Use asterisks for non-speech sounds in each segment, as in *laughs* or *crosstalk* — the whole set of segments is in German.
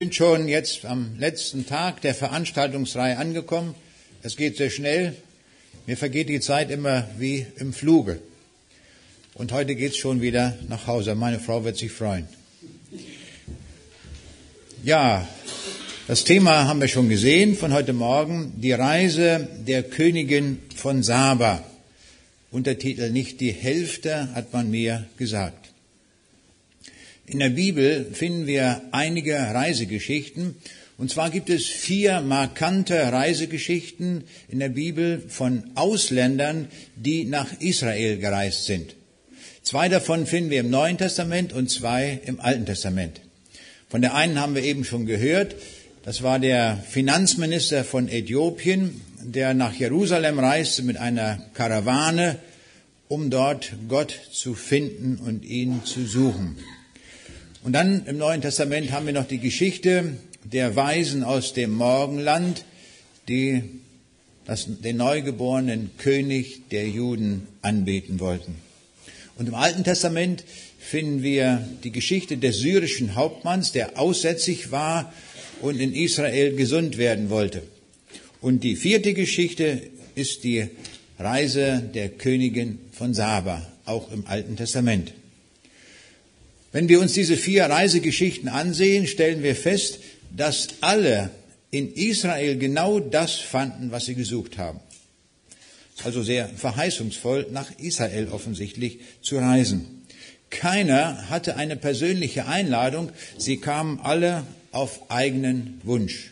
sind schon jetzt am letzten Tag der Veranstaltungsreihe angekommen. Es geht sehr schnell. Mir vergeht die Zeit immer wie im Fluge. Und heute geht's schon wieder nach Hause. Meine Frau wird sich freuen. Ja, das Thema haben wir schon gesehen von heute Morgen. Die Reise der Königin von Saba. Untertitel nicht die Hälfte hat man mir gesagt. In der Bibel finden wir einige Reisegeschichten. Und zwar gibt es vier markante Reisegeschichten in der Bibel von Ausländern, die nach Israel gereist sind. Zwei davon finden wir im Neuen Testament und zwei im Alten Testament. Von der einen haben wir eben schon gehört. Das war der Finanzminister von Äthiopien, der nach Jerusalem reiste mit einer Karawane, um dort Gott zu finden und ihn zu suchen. Und dann im Neuen Testament haben wir noch die Geschichte der Weisen aus dem Morgenland, die das, den neugeborenen König der Juden anbeten wollten. Und im Alten Testament finden wir die Geschichte des syrischen Hauptmanns, der aussätzig war und in Israel gesund werden wollte. Und die vierte Geschichte ist die Reise der Königin von Saba, auch im Alten Testament. Wenn wir uns diese vier Reisegeschichten ansehen, stellen wir fest, dass alle in Israel genau das fanden, was sie gesucht haben. Also sehr verheißungsvoll, nach Israel offensichtlich zu reisen. Keiner hatte eine persönliche Einladung, sie kamen alle auf eigenen Wunsch.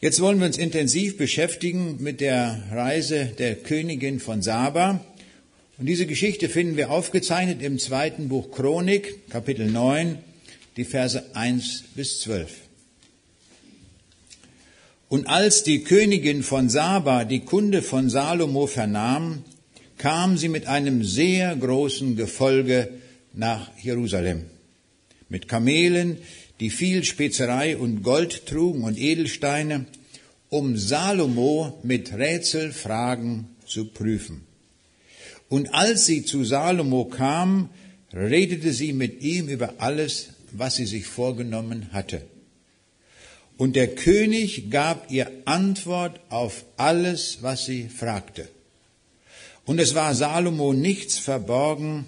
Jetzt wollen wir uns intensiv beschäftigen mit der Reise der Königin von Saba. Und diese Geschichte finden wir aufgezeichnet im zweiten Buch Chronik, Kapitel 9, die Verse 1 bis 12. Und als die Königin von Saba die Kunde von Salomo vernahm, kam sie mit einem sehr großen Gefolge nach Jerusalem. Mit Kamelen, die viel Spezerei und Gold trugen und Edelsteine, um Salomo mit Rätselfragen zu prüfen. Und als sie zu Salomo kam, redete sie mit ihm über alles, was sie sich vorgenommen hatte. Und der König gab ihr Antwort auf alles, was sie fragte. Und es war Salomo nichts verborgen,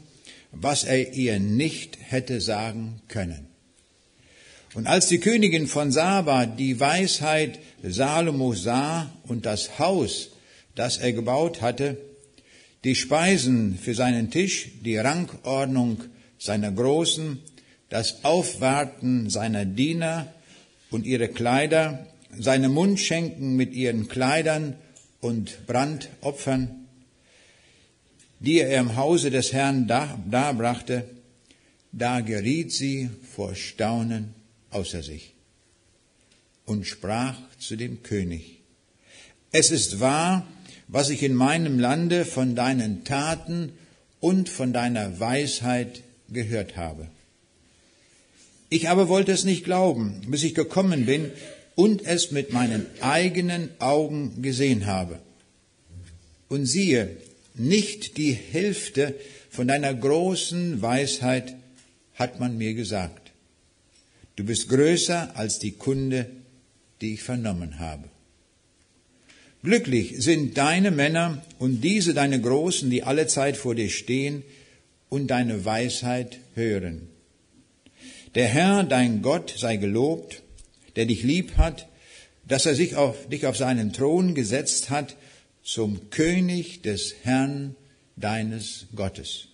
was er ihr nicht hätte sagen können. Und als die Königin von Saba die Weisheit Salomo sah und das Haus, das er gebaut hatte, die Speisen für seinen Tisch, die Rangordnung seiner Großen, das Aufwarten seiner Diener und ihre Kleider, seine Mundschenken mit ihren Kleidern und Brandopfern, die er im Hause des Herrn darbrachte, da geriet sie vor Staunen außer sich und sprach zu dem König, es ist wahr, was ich in meinem Lande von deinen Taten und von deiner Weisheit gehört habe. Ich aber wollte es nicht glauben, bis ich gekommen bin und es mit meinen eigenen Augen gesehen habe. Und siehe, nicht die Hälfte von deiner großen Weisheit hat man mir gesagt. Du bist größer als die Kunde, die ich vernommen habe. Glücklich sind deine Männer und diese deine Großen, die alle Zeit vor dir stehen und deine Weisheit hören. Der Herr, dein Gott, sei gelobt, der dich lieb hat, dass er sich auf, dich auf seinen Thron gesetzt hat zum König des Herrn deines Gottes.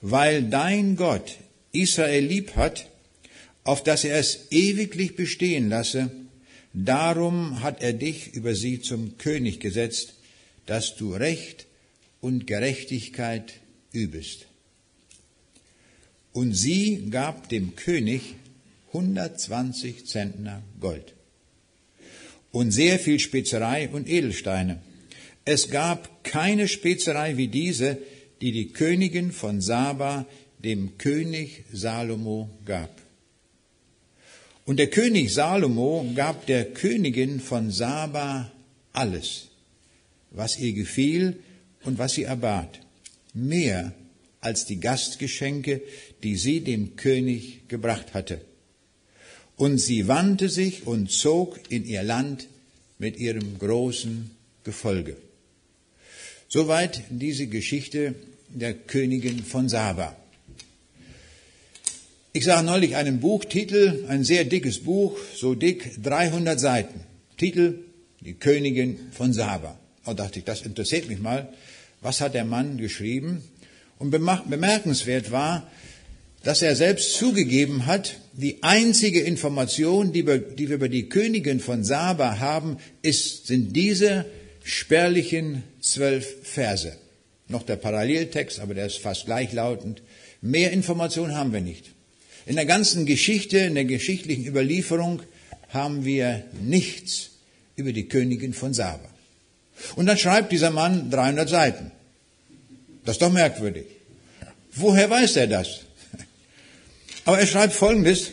Weil dein Gott Israel lieb hat, auf dass er es ewiglich bestehen lasse, Darum hat er dich über sie zum König gesetzt, dass du Recht und Gerechtigkeit übest. Und sie gab dem König 120 Zentner Gold und sehr viel Spezerei und Edelsteine. Es gab keine Spezerei wie diese, die die Königin von Saba dem König Salomo gab. Und der König Salomo gab der Königin von Saba alles, was ihr gefiel und was sie erbat, mehr als die Gastgeschenke, die sie dem König gebracht hatte. und sie wandte sich und zog in ihr Land mit ihrem großen Gefolge. Soweit diese Geschichte der Königin von Saba. Ich sah neulich einen Buchtitel, ein sehr dickes Buch, so dick, 300 Seiten. Titel, die Königin von Saba. Da dachte ich, das interessiert mich mal. Was hat der Mann geschrieben? Und bemerkenswert war, dass er selbst zugegeben hat, die einzige Information, die wir, die wir über die Königin von Saba haben, ist, sind diese spärlichen zwölf Verse. Noch der Paralleltext, aber der ist fast gleichlautend. Mehr Informationen haben wir nicht. In der ganzen Geschichte, in der geschichtlichen Überlieferung haben wir nichts über die Königin von Saba. Und dann schreibt dieser Mann 300 Seiten. Das ist doch merkwürdig. Woher weiß er das? *laughs* Aber er schreibt Folgendes.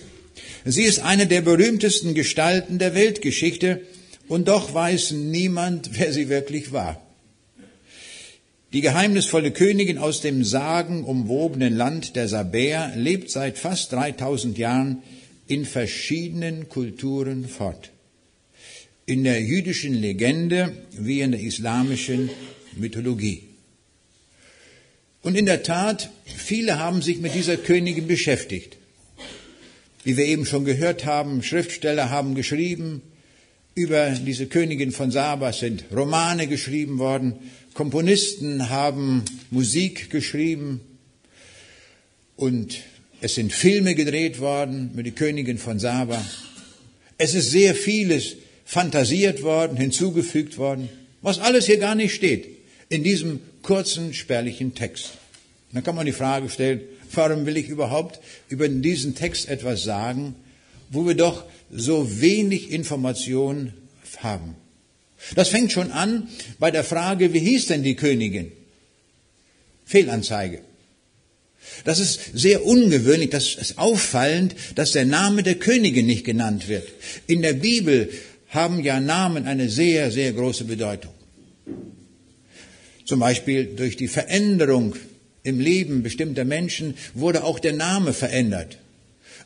Sie ist eine der berühmtesten Gestalten der Weltgeschichte und doch weiß niemand, wer sie wirklich war. Die geheimnisvolle Königin aus dem sagenumwobenen Land der Sabäer lebt seit fast 3000 Jahren in verschiedenen Kulturen fort. In der jüdischen Legende wie in der islamischen Mythologie. Und in der Tat, viele haben sich mit dieser Königin beschäftigt. Wie wir eben schon gehört haben, Schriftsteller haben geschrieben, über diese Königin von Saba sind Romane geschrieben worden, Komponisten haben Musik geschrieben und es sind Filme gedreht worden mit der Königin von Saba. Es ist sehr vieles fantasiert worden, hinzugefügt worden, was alles hier gar nicht steht in diesem kurzen, spärlichen Text. Dann kann man die Frage stellen, warum will ich überhaupt über diesen Text etwas sagen, wo wir doch so wenig Information haben? Das fängt schon an bei der Frage, wie hieß denn die Königin? Fehlanzeige. Das ist sehr ungewöhnlich, das ist auffallend, dass der Name der Königin nicht genannt wird. In der Bibel haben ja Namen eine sehr, sehr große Bedeutung. Zum Beispiel durch die Veränderung im Leben bestimmter Menschen wurde auch der Name verändert.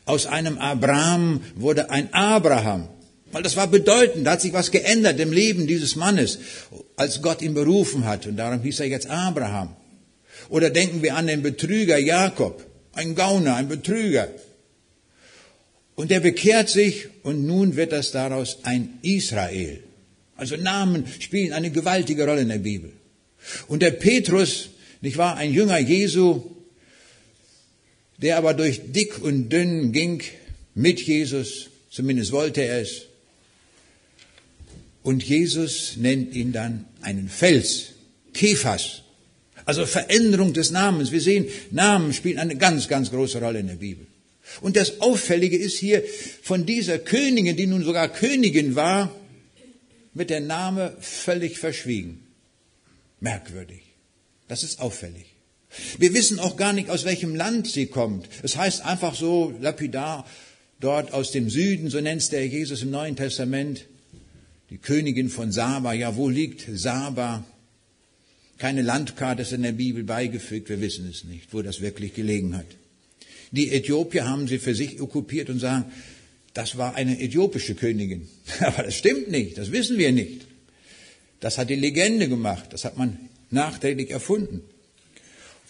Aus einem Abraham wurde ein Abraham. Weil das war bedeutend, da hat sich was geändert im Leben dieses Mannes, als Gott ihn berufen hat. Und darum hieß er jetzt Abraham. Oder denken wir an den Betrüger Jakob, ein Gauner, ein Betrüger. Und der bekehrt sich und nun wird das daraus ein Israel. Also Namen spielen eine gewaltige Rolle in der Bibel. Und der Petrus, nicht wahr, ein Jünger Jesu, der aber durch dick und dünn ging mit Jesus, zumindest wollte er es, und Jesus nennt ihn dann einen Fels, Kephas. Also Veränderung des Namens. Wir sehen, Namen spielen eine ganz, ganz große Rolle in der Bibel. Und das Auffällige ist hier, von dieser Königin, die nun sogar Königin war, wird der Name völlig verschwiegen. Merkwürdig. Das ist auffällig. Wir wissen auch gar nicht, aus welchem Land sie kommt. Es heißt einfach so lapidar, dort aus dem Süden, so nennt der Jesus im Neuen Testament, die Königin von Saba. Ja, wo liegt Saba? Keine Landkarte ist in der Bibel beigefügt, wir wissen es nicht, wo das wirklich gelegen hat. Die Äthiopier haben sie für sich okkupiert und sagen, das war eine äthiopische Königin. *laughs* Aber das stimmt nicht, das wissen wir nicht. Das hat die Legende gemacht, das hat man nachträglich erfunden.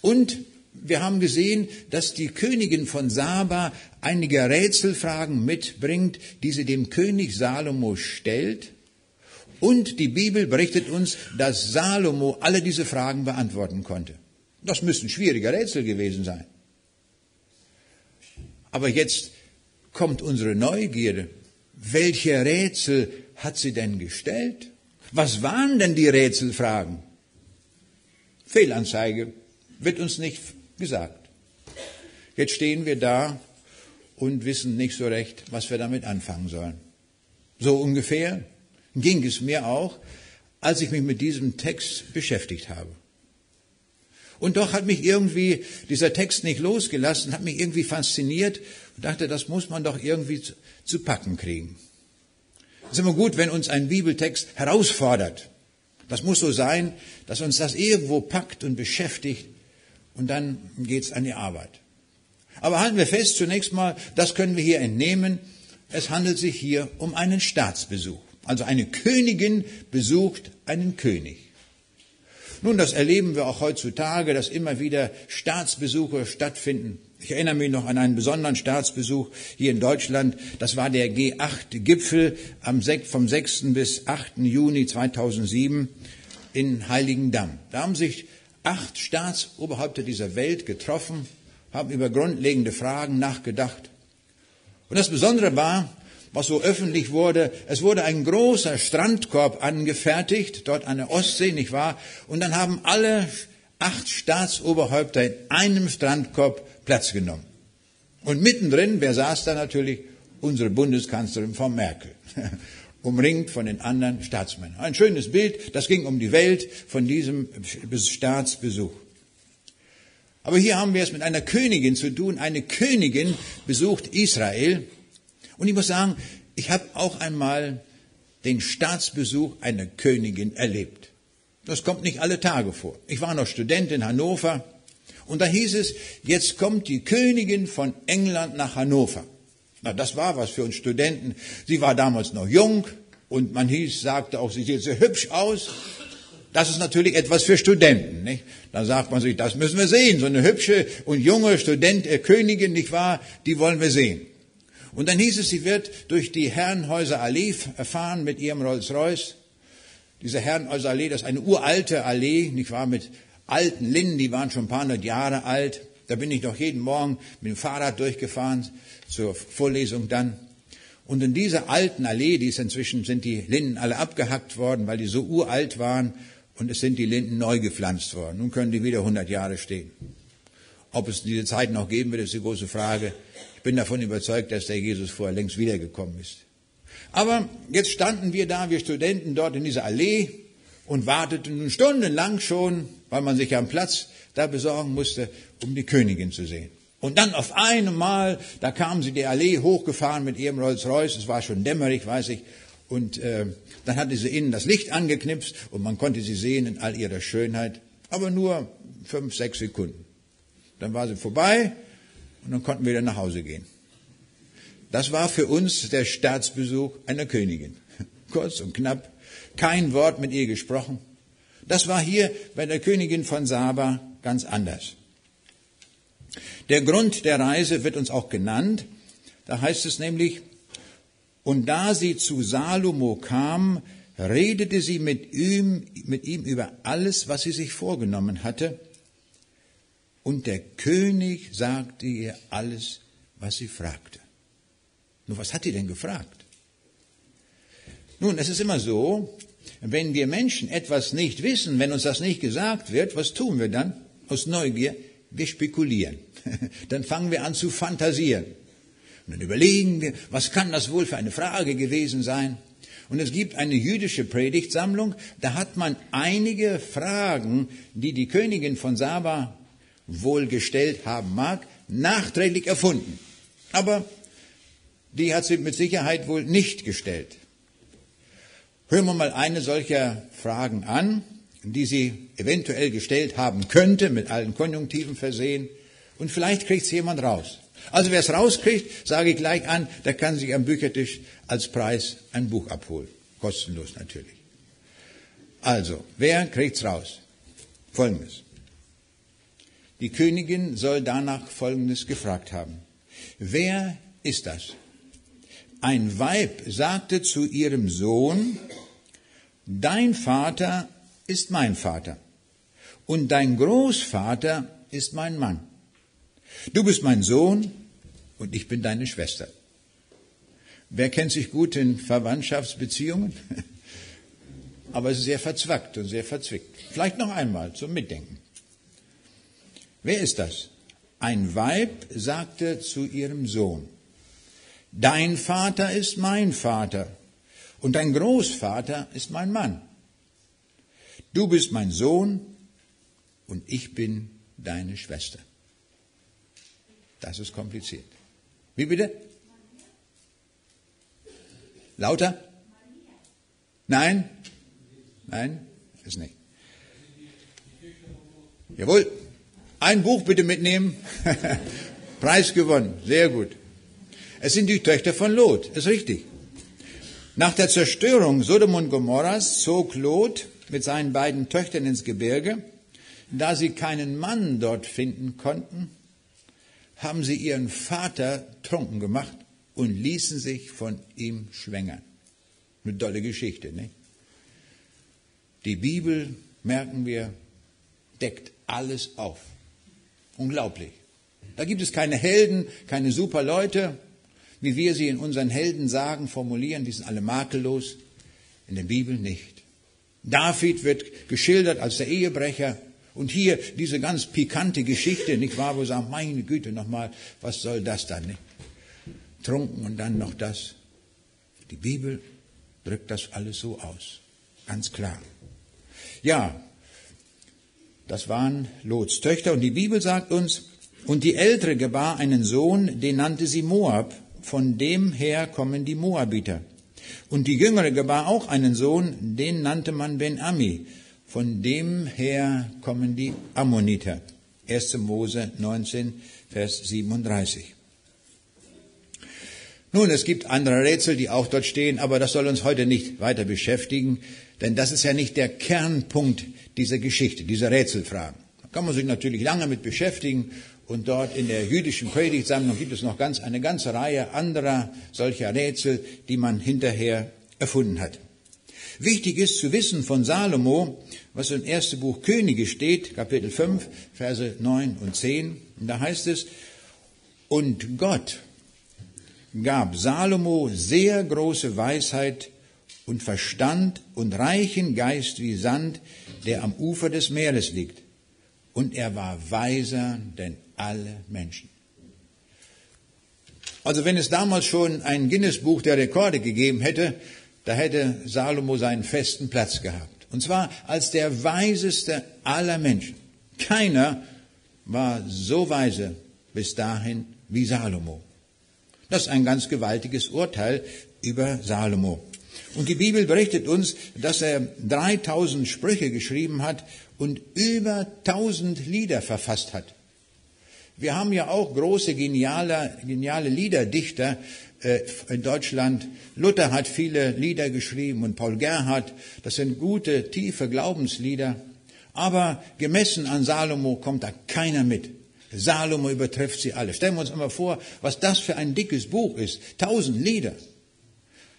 Und wir haben gesehen, dass die Königin von Saba einige Rätselfragen mitbringt, die sie dem König Salomo stellt. Und die Bibel berichtet uns, dass Salomo alle diese Fragen beantworten konnte. Das müssen schwierige Rätsel gewesen sein. Aber jetzt kommt unsere Neugierde. Welche Rätsel hat sie denn gestellt? Was waren denn die Rätselfragen? Fehlanzeige wird uns nicht gesagt. Jetzt stehen wir da und wissen nicht so recht, was wir damit anfangen sollen. So ungefähr ging es mir auch, als ich mich mit diesem Text beschäftigt habe. Und doch hat mich irgendwie dieser Text nicht losgelassen, hat mich irgendwie fasziniert und dachte, das muss man doch irgendwie zu, zu packen kriegen. Es ist immer gut, wenn uns ein Bibeltext herausfordert. Das muss so sein, dass uns das irgendwo packt und beschäftigt und dann geht's an die Arbeit. Aber halten wir fest, zunächst mal, das können wir hier entnehmen. es handelt sich hier um einen Staatsbesuch. Also eine Königin besucht einen König. Nun, das erleben wir auch heutzutage, dass immer wieder Staatsbesuche stattfinden. Ich erinnere mich noch an einen besonderen Staatsbesuch hier in Deutschland. Das war der G8-Gipfel vom 6. bis 8. Juni 2007 in Heiligendamm. Da haben sich acht Staatsoberhäupter dieser Welt getroffen, haben über grundlegende Fragen nachgedacht. Und das Besondere war, was so öffentlich wurde, es wurde ein großer Strandkorb angefertigt, dort an der Ostsee, nicht wahr? Und dann haben alle acht Staatsoberhäupter in einem Strandkorb Platz genommen. Und mittendrin, wer saß da natürlich? Unsere Bundeskanzlerin Frau Merkel. *laughs* umringt von den anderen Staatsmännern. Ein schönes Bild, das ging um die Welt von diesem Staatsbesuch. Aber hier haben wir es mit einer Königin zu tun. Eine Königin besucht Israel. Und ich muss sagen, ich habe auch einmal den Staatsbesuch einer Königin erlebt. Das kommt nicht alle Tage vor. Ich war noch Student in Hannover und da hieß es, jetzt kommt die Königin von England nach Hannover. Na, das war was für uns Studenten. Sie war damals noch jung und man hieß, sagte auch, sie sieht sehr hübsch aus. Das ist natürlich etwas für Studenten. Nicht? Da sagt man sich, das müssen wir sehen. So eine hübsche und junge Student, äh, Königin, nicht wahr? Die wollen wir sehen. Und dann hieß es, sie wird durch die Herrenhäuser Allee fahren mit ihrem Rolls-Royce. Diese Herrenhäuser Allee, das ist eine uralte Allee, nicht wahr, mit alten Linden, die waren schon ein paar hundert Jahre alt. Da bin ich noch jeden Morgen mit dem Fahrrad durchgefahren zur Vorlesung dann. Und in dieser alten Allee, die ist inzwischen, sind die Linden alle abgehackt worden, weil die so uralt waren und es sind die Linden neu gepflanzt worden. Nun können die wieder 100 Jahre stehen. Ob es diese Zeit noch geben wird, ist die große Frage. Ich bin davon überzeugt, dass der Jesus vorher längst wiedergekommen ist. Aber jetzt standen wir da, wir Studenten dort in dieser Allee und warteten stundenlang schon, weil man sich ja einen Platz da besorgen musste, um die Königin zu sehen. Und dann auf einmal, da kam sie die Allee hochgefahren mit ihrem Rolls-Royce, es war schon dämmerig, weiß ich, und äh, dann hatte sie innen das Licht angeknipst und man konnte sie sehen in all ihrer Schönheit, aber nur fünf, sechs Sekunden. Dann war sie vorbei und dann konnten wir wieder nach Hause gehen. Das war für uns der Staatsbesuch einer Königin. *laughs* Kurz und knapp, kein Wort mit ihr gesprochen. Das war hier bei der Königin von Saba ganz anders. Der Grund der Reise wird uns auch genannt. Da heißt es nämlich, und da sie zu Salomo kam, redete sie mit ihm, mit ihm über alles, was sie sich vorgenommen hatte. Und der König sagte ihr alles, was sie fragte. Nun, was hat sie denn gefragt? Nun, es ist immer so, wenn wir Menschen etwas nicht wissen, wenn uns das nicht gesagt wird, was tun wir dann? Aus Neugier, wir spekulieren. *laughs* Dann fangen wir an zu fantasieren. Und dann überlegen wir, was kann das wohl für eine Frage gewesen sein? Und es gibt eine jüdische Predigtsammlung, da hat man einige Fragen, die die Königin von Saba wohl gestellt haben mag, nachträglich erfunden. Aber die hat sie mit Sicherheit wohl nicht gestellt. Hören wir mal eine solcher Fragen an die sie eventuell gestellt haben könnte, mit allen Konjunktiven versehen. Und vielleicht kriegt es jemand raus. Also wer es rauskriegt, sage ich gleich an, der kann sich am Büchertisch als Preis ein Buch abholen. Kostenlos natürlich. Also, wer kriegt's raus? Folgendes. Die Königin soll danach Folgendes gefragt haben. Wer ist das? Ein Weib sagte zu ihrem Sohn, dein Vater ist mein Vater und dein Großvater ist mein Mann. Du bist mein Sohn und ich bin deine Schwester. Wer kennt sich gut in Verwandtschaftsbeziehungen? *laughs* Aber es ist sehr verzwackt und sehr verzwickt. Vielleicht noch einmal zum Mitdenken. Wer ist das? Ein Weib sagte zu ihrem Sohn, Dein Vater ist mein Vater und dein Großvater ist mein Mann. Du bist mein Sohn und ich bin deine Schwester. Das ist kompliziert. Wie bitte? Lauter? Nein? Nein? Ist nicht. Jawohl. Ein Buch bitte mitnehmen. *laughs* Preis gewonnen. Sehr gut. Es sind die Töchter von Lot, ist richtig. Nach der Zerstörung Sodom und Gomorras zog Lot mit seinen beiden Töchtern ins Gebirge. Da sie keinen Mann dort finden konnten, haben sie ihren Vater trunken gemacht und ließen sich von ihm schwängern. Eine tolle Geschichte, ne? Die Bibel, merken wir, deckt alles auf. Unglaublich. Da gibt es keine Helden, keine super Leute, wie wir sie in unseren Helden sagen, formulieren, die sind alle makellos. In der Bibel nicht. David wird geschildert als der Ehebrecher. Und hier diese ganz pikante Geschichte, nicht wahr, wo wir sagen, meine Güte nochmal, was soll das dann? Nicht? Trunken und dann noch das. Die Bibel drückt das alles so aus. Ganz klar. Ja, das waren Lots Töchter und die Bibel sagt uns, und die Ältere gebar einen Sohn, den nannte sie Moab, von dem her kommen die Moabiter. Und die Jüngere gebar auch einen Sohn, den nannte man Ben-Ami, von dem her kommen die Ammoniter. 1. Mose 19, Vers 37. Nun, es gibt andere Rätsel, die auch dort stehen, aber das soll uns heute nicht weiter beschäftigen, denn das ist ja nicht der Kernpunkt dieser Geschichte, dieser Rätselfragen. Da kann man sich natürlich lange mit beschäftigen und dort in der jüdischen Predigtsammlung gibt es noch ganz, eine ganze Reihe anderer solcher Rätsel, die man hinterher erfunden hat. Wichtig ist zu wissen von Salomo, was im ersten Buch Könige steht, Kapitel 5, Verse 9 und 10. Und da heißt es, und Gott gab Salomo sehr große Weisheit und Verstand und reichen Geist wie Sand, der am Ufer des Meeres liegt. Und er war weiser denn alle Menschen. Also wenn es damals schon ein Guinness-Buch der Rekorde gegeben hätte, da hätte Salomo seinen festen Platz gehabt. Und zwar als der weiseste aller Menschen. Keiner war so weise bis dahin wie Salomo. Das ist ein ganz gewaltiges Urteil über Salomo. Und die Bibel berichtet uns, dass er 3000 Sprüche geschrieben hat und über 1000 Lieder verfasst hat. Wir haben ja auch große, geniale, geniale Liederdichter äh, in Deutschland. Luther hat viele Lieder geschrieben und Paul Gerhardt. Das sind gute, tiefe Glaubenslieder. Aber gemessen an Salomo kommt da keiner mit. Salomo übertrifft sie alle. Stellen wir uns einmal vor, was das für ein dickes Buch ist. Tausend Lieder.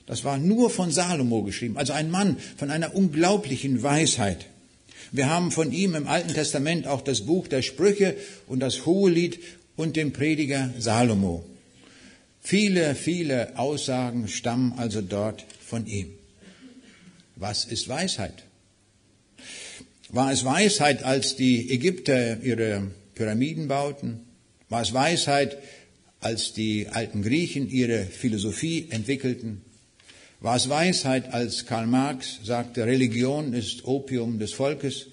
Das war nur von Salomo geschrieben. Also ein Mann von einer unglaublichen Weisheit. Wir haben von ihm im Alten Testament auch das Buch der Sprüche und das Hohelied und den Prediger Salomo. Viele, viele Aussagen stammen also dort von ihm. Was ist Weisheit? War es Weisheit, als die Ägypter ihre Pyramiden bauten? War es Weisheit, als die alten Griechen ihre Philosophie entwickelten? War es Weisheit, als Karl Marx sagte, Religion ist Opium des Volkes?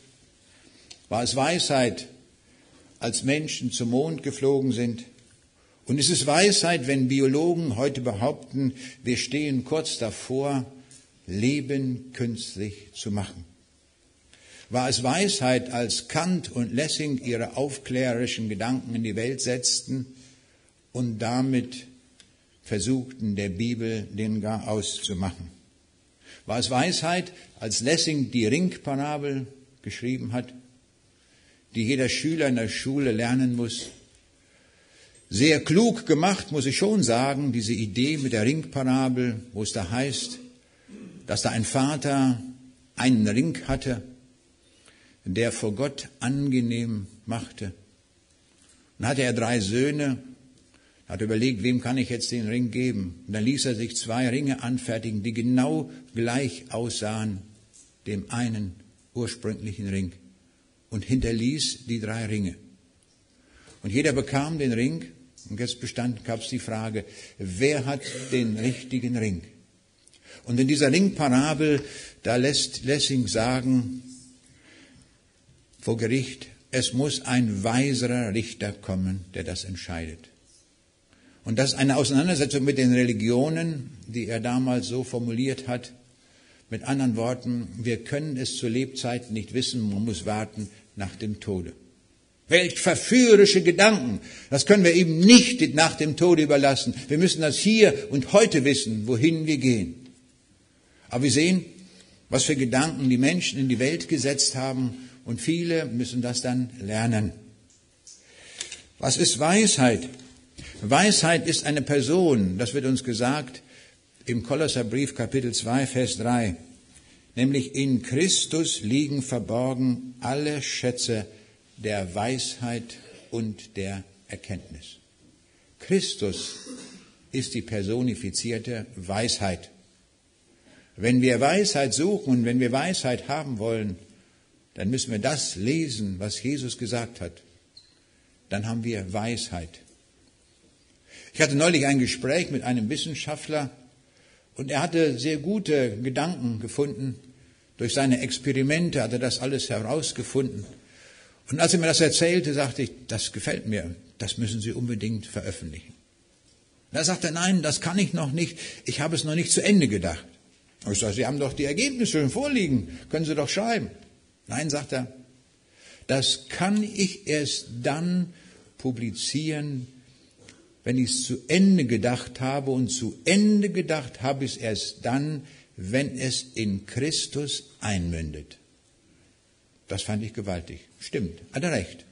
War es Weisheit, als Menschen zum Mond geflogen sind? Und ist es Weisheit, wenn Biologen heute behaupten, wir stehen kurz davor, Leben künstlich zu machen? War es Weisheit, als Kant und Lessing ihre aufklärerischen Gedanken in die Welt setzten und damit versuchten, der Bibel den gar auszumachen. War es Weisheit, als Lessing die Ringparabel geschrieben hat, die jeder Schüler in der Schule lernen muss? Sehr klug gemacht, muss ich schon sagen, diese Idee mit der Ringparabel, wo es da heißt, dass da ein Vater einen Ring hatte, der vor Gott angenehm machte. Dann hatte er drei Söhne hat überlegt, wem kann ich jetzt den Ring geben? Und dann ließ er sich zwei Ringe anfertigen, die genau gleich aussahen dem einen ursprünglichen Ring und hinterließ die drei Ringe. Und jeder bekam den Ring und jetzt bestand, gab es die Frage, wer hat den richtigen Ring? Und in dieser Ringparabel, da lässt Lessing sagen, vor Gericht, es muss ein weiserer Richter kommen, der das entscheidet. Und das ist eine Auseinandersetzung mit den Religionen, die er damals so formuliert hat. Mit anderen Worten, wir können es zu Lebzeiten nicht wissen, man muss warten nach dem Tode. Welch verführerische Gedanken. Das können wir eben nicht nach dem Tode überlassen. Wir müssen das hier und heute wissen, wohin wir gehen. Aber wir sehen, was für Gedanken die Menschen in die Welt gesetzt haben und viele müssen das dann lernen. Was ist Weisheit? Weisheit ist eine Person, das wird uns gesagt im Kolosserbrief Kapitel 2, Vers 3, nämlich in Christus liegen verborgen alle Schätze der Weisheit und der Erkenntnis. Christus ist die personifizierte Weisheit. Wenn wir Weisheit suchen und wenn wir Weisheit haben wollen, dann müssen wir das lesen, was Jesus gesagt hat. Dann haben wir Weisheit. Ich hatte neulich ein Gespräch mit einem Wissenschaftler und er hatte sehr gute Gedanken gefunden. Durch seine Experimente hat er das alles herausgefunden. Und als er mir das erzählte, sagte ich, das gefällt mir, das müssen Sie unbedingt veröffentlichen. Da sagte er, nein, das kann ich noch nicht, ich habe es noch nicht zu Ende gedacht. Ich sage, Sie haben doch die Ergebnisse schon vorliegen, können Sie doch schreiben. Nein, sagt er, das kann ich erst dann publizieren, wenn ich es zu Ende gedacht habe und zu Ende gedacht habe ich es erst dann, wenn es in Christus einmündet. Das fand ich gewaltig. Stimmt, hat er recht.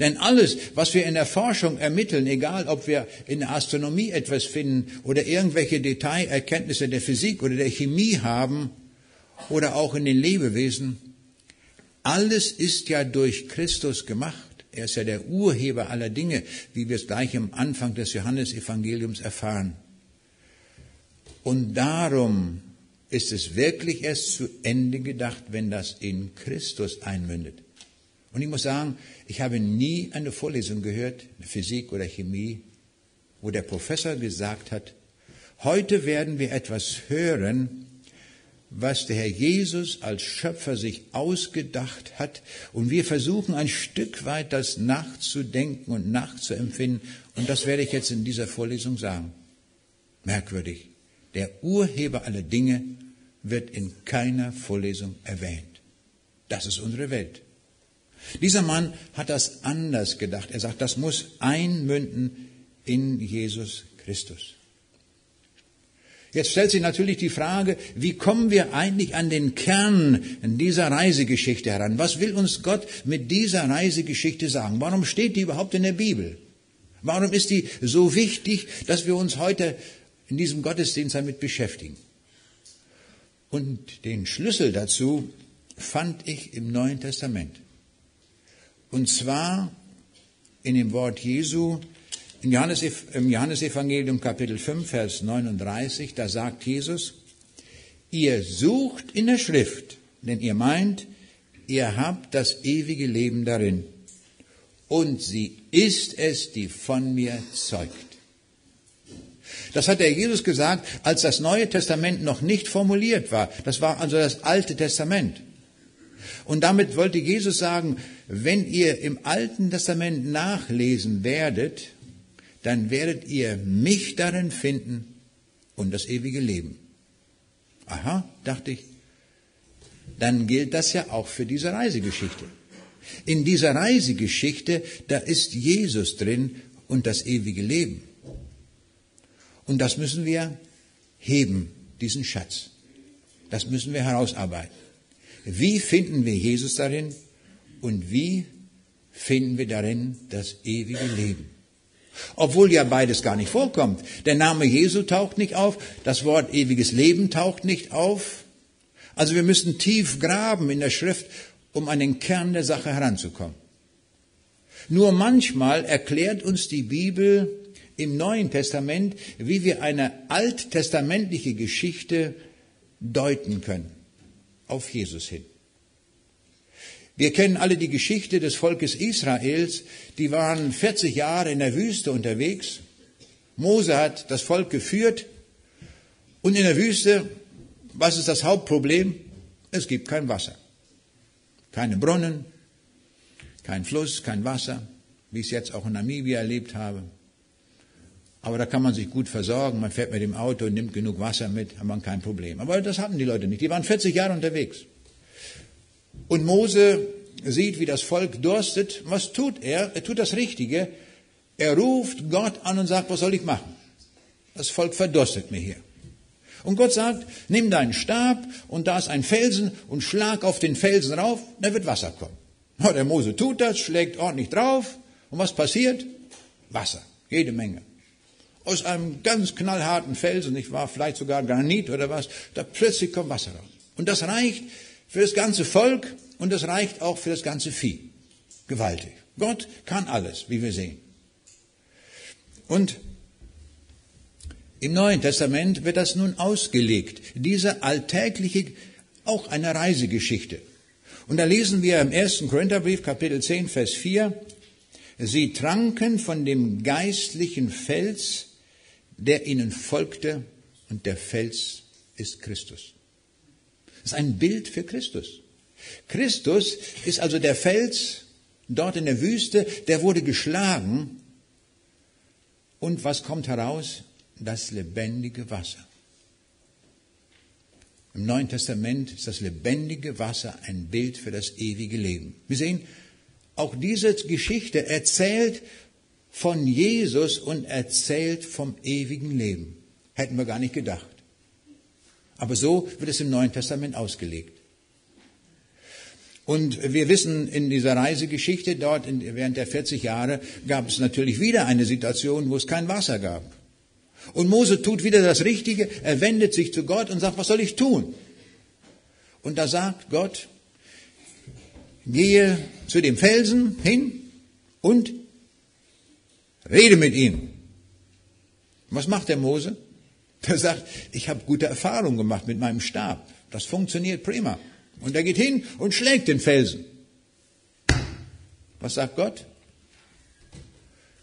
Denn alles, was wir in der Forschung ermitteln, egal ob wir in der Astronomie etwas finden oder irgendwelche Detailerkenntnisse der Physik oder der Chemie haben oder auch in den Lebewesen, alles ist ja durch Christus gemacht. Er ist ja der Urheber aller Dinge, wie wir es gleich am Anfang des Johannesevangeliums erfahren. Und darum ist es wirklich erst zu Ende gedacht, wenn das in Christus einmündet. Und ich muss sagen, ich habe nie eine Vorlesung gehört, Physik oder Chemie, wo der Professor gesagt hat, heute werden wir etwas hören, was der Herr Jesus als Schöpfer sich ausgedacht hat. Und wir versuchen ein Stück weit das nachzudenken und nachzuempfinden. Und das werde ich jetzt in dieser Vorlesung sagen. Merkwürdig. Der Urheber aller Dinge wird in keiner Vorlesung erwähnt. Das ist unsere Welt. Dieser Mann hat das anders gedacht. Er sagt, das muss einmünden in Jesus Christus. Jetzt stellt sich natürlich die Frage, wie kommen wir eigentlich an den Kern dieser Reisegeschichte heran? Was will uns Gott mit dieser Reisegeschichte sagen? Warum steht die überhaupt in der Bibel? Warum ist die so wichtig, dass wir uns heute in diesem Gottesdienst damit beschäftigen? Und den Schlüssel dazu fand ich im Neuen Testament. Und zwar in dem Wort Jesu im Johannesevangelium Kapitel 5, Vers 39, da sagt Jesus, ihr sucht in der Schrift, denn ihr meint, ihr habt das ewige Leben darin. Und sie ist es, die von mir zeugt. Das hat der Jesus gesagt, als das Neue Testament noch nicht formuliert war. Das war also das Alte Testament. Und damit wollte Jesus sagen, wenn ihr im Alten Testament nachlesen werdet, dann werdet ihr mich darin finden und das ewige Leben. Aha, dachte ich, dann gilt das ja auch für diese Reisegeschichte. In dieser Reisegeschichte, da ist Jesus drin und das ewige Leben. Und das müssen wir heben, diesen Schatz. Das müssen wir herausarbeiten. Wie finden wir Jesus darin und wie finden wir darin das ewige Leben? Obwohl ja beides gar nicht vorkommt. Der Name Jesu taucht nicht auf, das Wort ewiges Leben taucht nicht auf. Also wir müssen tief graben in der Schrift, um an den Kern der Sache heranzukommen. Nur manchmal erklärt uns die Bibel im Neuen Testament, wie wir eine alttestamentliche Geschichte deuten können auf Jesus hin. Wir kennen alle die Geschichte des Volkes Israels. Die waren 40 Jahre in der Wüste unterwegs. Mose hat das Volk geführt. Und in der Wüste, was ist das Hauptproblem? Es gibt kein Wasser. Keine Brunnen, kein Fluss, kein Wasser, wie ich es jetzt auch in Namibia erlebt habe. Aber da kann man sich gut versorgen. Man fährt mit dem Auto und nimmt genug Wasser mit, hat man kein Problem. Aber das hatten die Leute nicht. Die waren 40 Jahre unterwegs. Und Mose sieht, wie das Volk durstet, was tut er? Er tut das Richtige. Er ruft Gott an und sagt, was soll ich machen? Das Volk verdurstet mir hier. Und Gott sagt, nimm deinen Stab und da ist ein Felsen und schlag auf den Felsen rauf, da wird Wasser kommen. *laughs* Der Mose tut das, schlägt ordentlich drauf und was passiert? Wasser, jede Menge. Aus einem ganz knallharten Felsen, ich war vielleicht sogar Granit oder was, da plötzlich kommt Wasser raus. Und das reicht für das ganze Volk und das reicht auch für das ganze Vieh. Gewaltig. Gott kann alles, wie wir sehen. Und im Neuen Testament wird das nun ausgelegt. Diese alltägliche, auch eine Reisegeschichte. Und da lesen wir im ersten Korintherbrief, Kapitel 10, Vers 4, Sie tranken von dem geistlichen Fels, der ihnen folgte, und der Fels ist Christus. Das ist ein Bild für Christus. Christus ist also der Fels dort in der Wüste, der wurde geschlagen. Und was kommt heraus? Das lebendige Wasser. Im Neuen Testament ist das lebendige Wasser ein Bild für das ewige Leben. Wir sehen, auch diese Geschichte erzählt von Jesus und erzählt vom ewigen Leben. Hätten wir gar nicht gedacht. Aber so wird es im Neuen Testament ausgelegt. Und wir wissen, in dieser Reisegeschichte dort während der 40 Jahre gab es natürlich wieder eine Situation, wo es kein Wasser gab. Und Mose tut wieder das Richtige, er wendet sich zu Gott und sagt, was soll ich tun? Und da sagt Gott, gehe zu dem Felsen hin und rede mit ihm. Was macht der Mose? Der sagt, ich habe gute Erfahrungen gemacht mit meinem Stab. Das funktioniert prima. Und er geht hin und schlägt den Felsen. Was sagt Gott?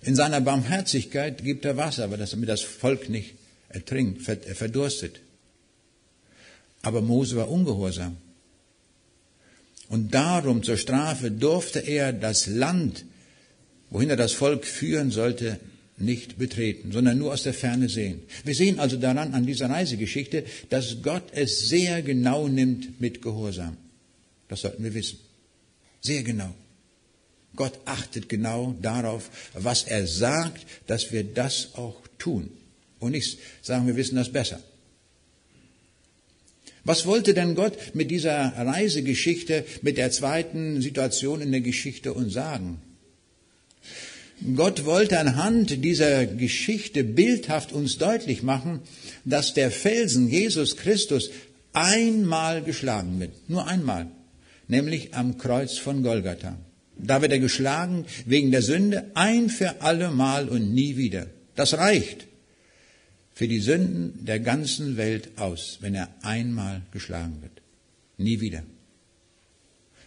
In seiner Barmherzigkeit gibt er Wasser, aber damit das Volk nicht ertrinkt, verdurstet. Aber Mose war ungehorsam. Und darum zur Strafe durfte er das Land, wohin er das Volk führen sollte, nicht betreten, sondern nur aus der Ferne sehen. Wir sehen also daran, an dieser Reisegeschichte, dass Gott es sehr genau nimmt mit Gehorsam. Das sollten wir wissen. Sehr genau. Gott achtet genau darauf, was er sagt, dass wir das auch tun. Und nicht sagen, wir wissen das besser. Was wollte denn Gott mit dieser Reisegeschichte, mit der zweiten Situation in der Geschichte uns sagen? Gott wollte anhand dieser Geschichte bildhaft uns deutlich machen, dass der Felsen Jesus Christus einmal geschlagen wird. Nur einmal. Nämlich am Kreuz von Golgatha. Da wird er geschlagen wegen der Sünde ein für alle Mal und nie wieder. Das reicht für die Sünden der ganzen Welt aus, wenn er einmal geschlagen wird. Nie wieder.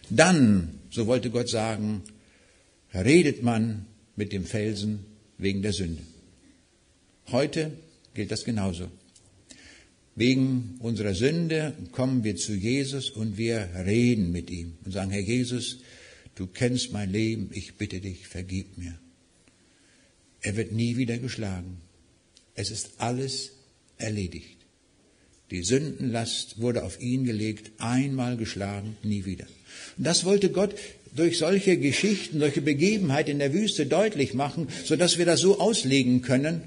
Dann, so wollte Gott sagen, redet man mit dem Felsen wegen der Sünde. Heute gilt das genauso. Wegen unserer Sünde kommen wir zu Jesus und wir reden mit ihm und sagen, Herr Jesus, du kennst mein Leben, ich bitte dich, vergib mir. Er wird nie wieder geschlagen. Es ist alles erledigt. Die Sündenlast wurde auf ihn gelegt, einmal geschlagen, nie wieder. Und das wollte Gott durch solche Geschichten, solche Begebenheiten in der Wüste deutlich machen, sodass wir das so auslegen können.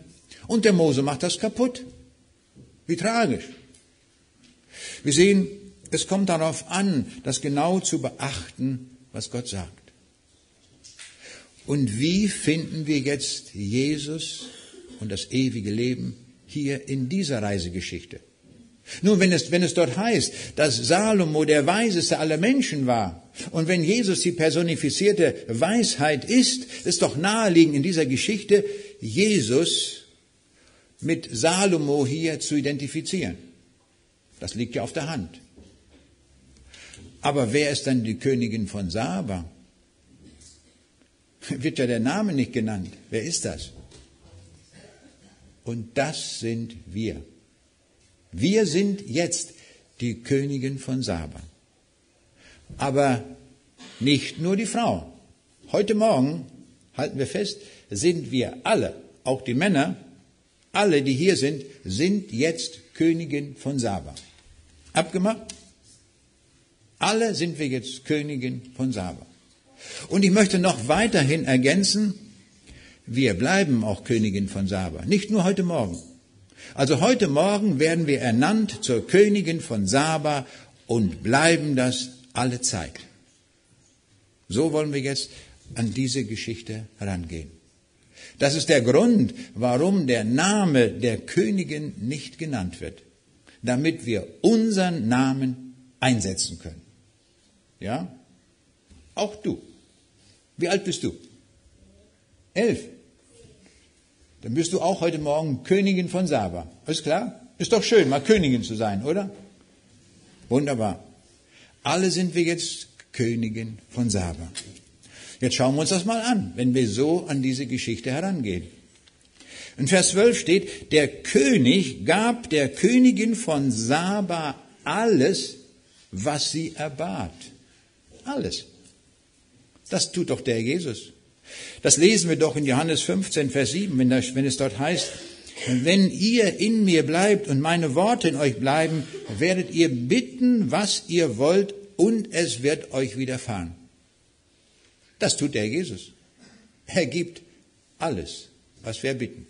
Und der Mose macht das kaputt. Wie tragisch. Wir sehen, es kommt darauf an, das genau zu beachten, was Gott sagt. Und wie finden wir jetzt Jesus und das ewige Leben hier in dieser Reisegeschichte? Nun, wenn es, wenn es dort heißt, dass Salomo der weiseste aller Menschen war und wenn Jesus die personifizierte Weisheit ist, ist doch naheliegend in dieser Geschichte, Jesus mit Salomo hier zu identifizieren. Das liegt ja auf der Hand. Aber wer ist dann die Königin von Saba? Wird ja der Name nicht genannt. Wer ist das? Und das sind wir. Wir sind jetzt die Königin von Saba. Aber nicht nur die Frau. Heute Morgen, halten wir fest, sind wir alle, auch die Männer, alle, die hier sind, sind jetzt Königin von Saba. Abgemacht? Alle sind wir jetzt Königin von Saba. Und ich möchte noch weiterhin ergänzen, wir bleiben auch Königin von Saba, nicht nur heute Morgen. Also heute Morgen werden wir ernannt zur Königin von Saba und bleiben das alle Zeit. So wollen wir jetzt an diese Geschichte herangehen. Das ist der Grund, warum der Name der Königin nicht genannt wird, damit wir unseren Namen einsetzen können. Ja? Auch du. Wie alt bist du? Elf. Dann bist du auch heute Morgen Königin von Saba. Ist klar? Ist doch schön, mal Königin zu sein, oder? Wunderbar. Alle sind wir jetzt Königin von Saba. Jetzt schauen wir uns das mal an, wenn wir so an diese Geschichte herangehen. In Vers 12 steht, der König gab der Königin von Saba alles, was sie erbat. Alles. Das tut doch der Jesus. Das lesen wir doch in Johannes 15, Vers 7, wenn, das, wenn es dort heißt, wenn ihr in mir bleibt und meine Worte in euch bleiben, werdet ihr bitten, was ihr wollt, und es wird euch widerfahren. Das tut der Jesus. Er gibt alles, was wir bitten.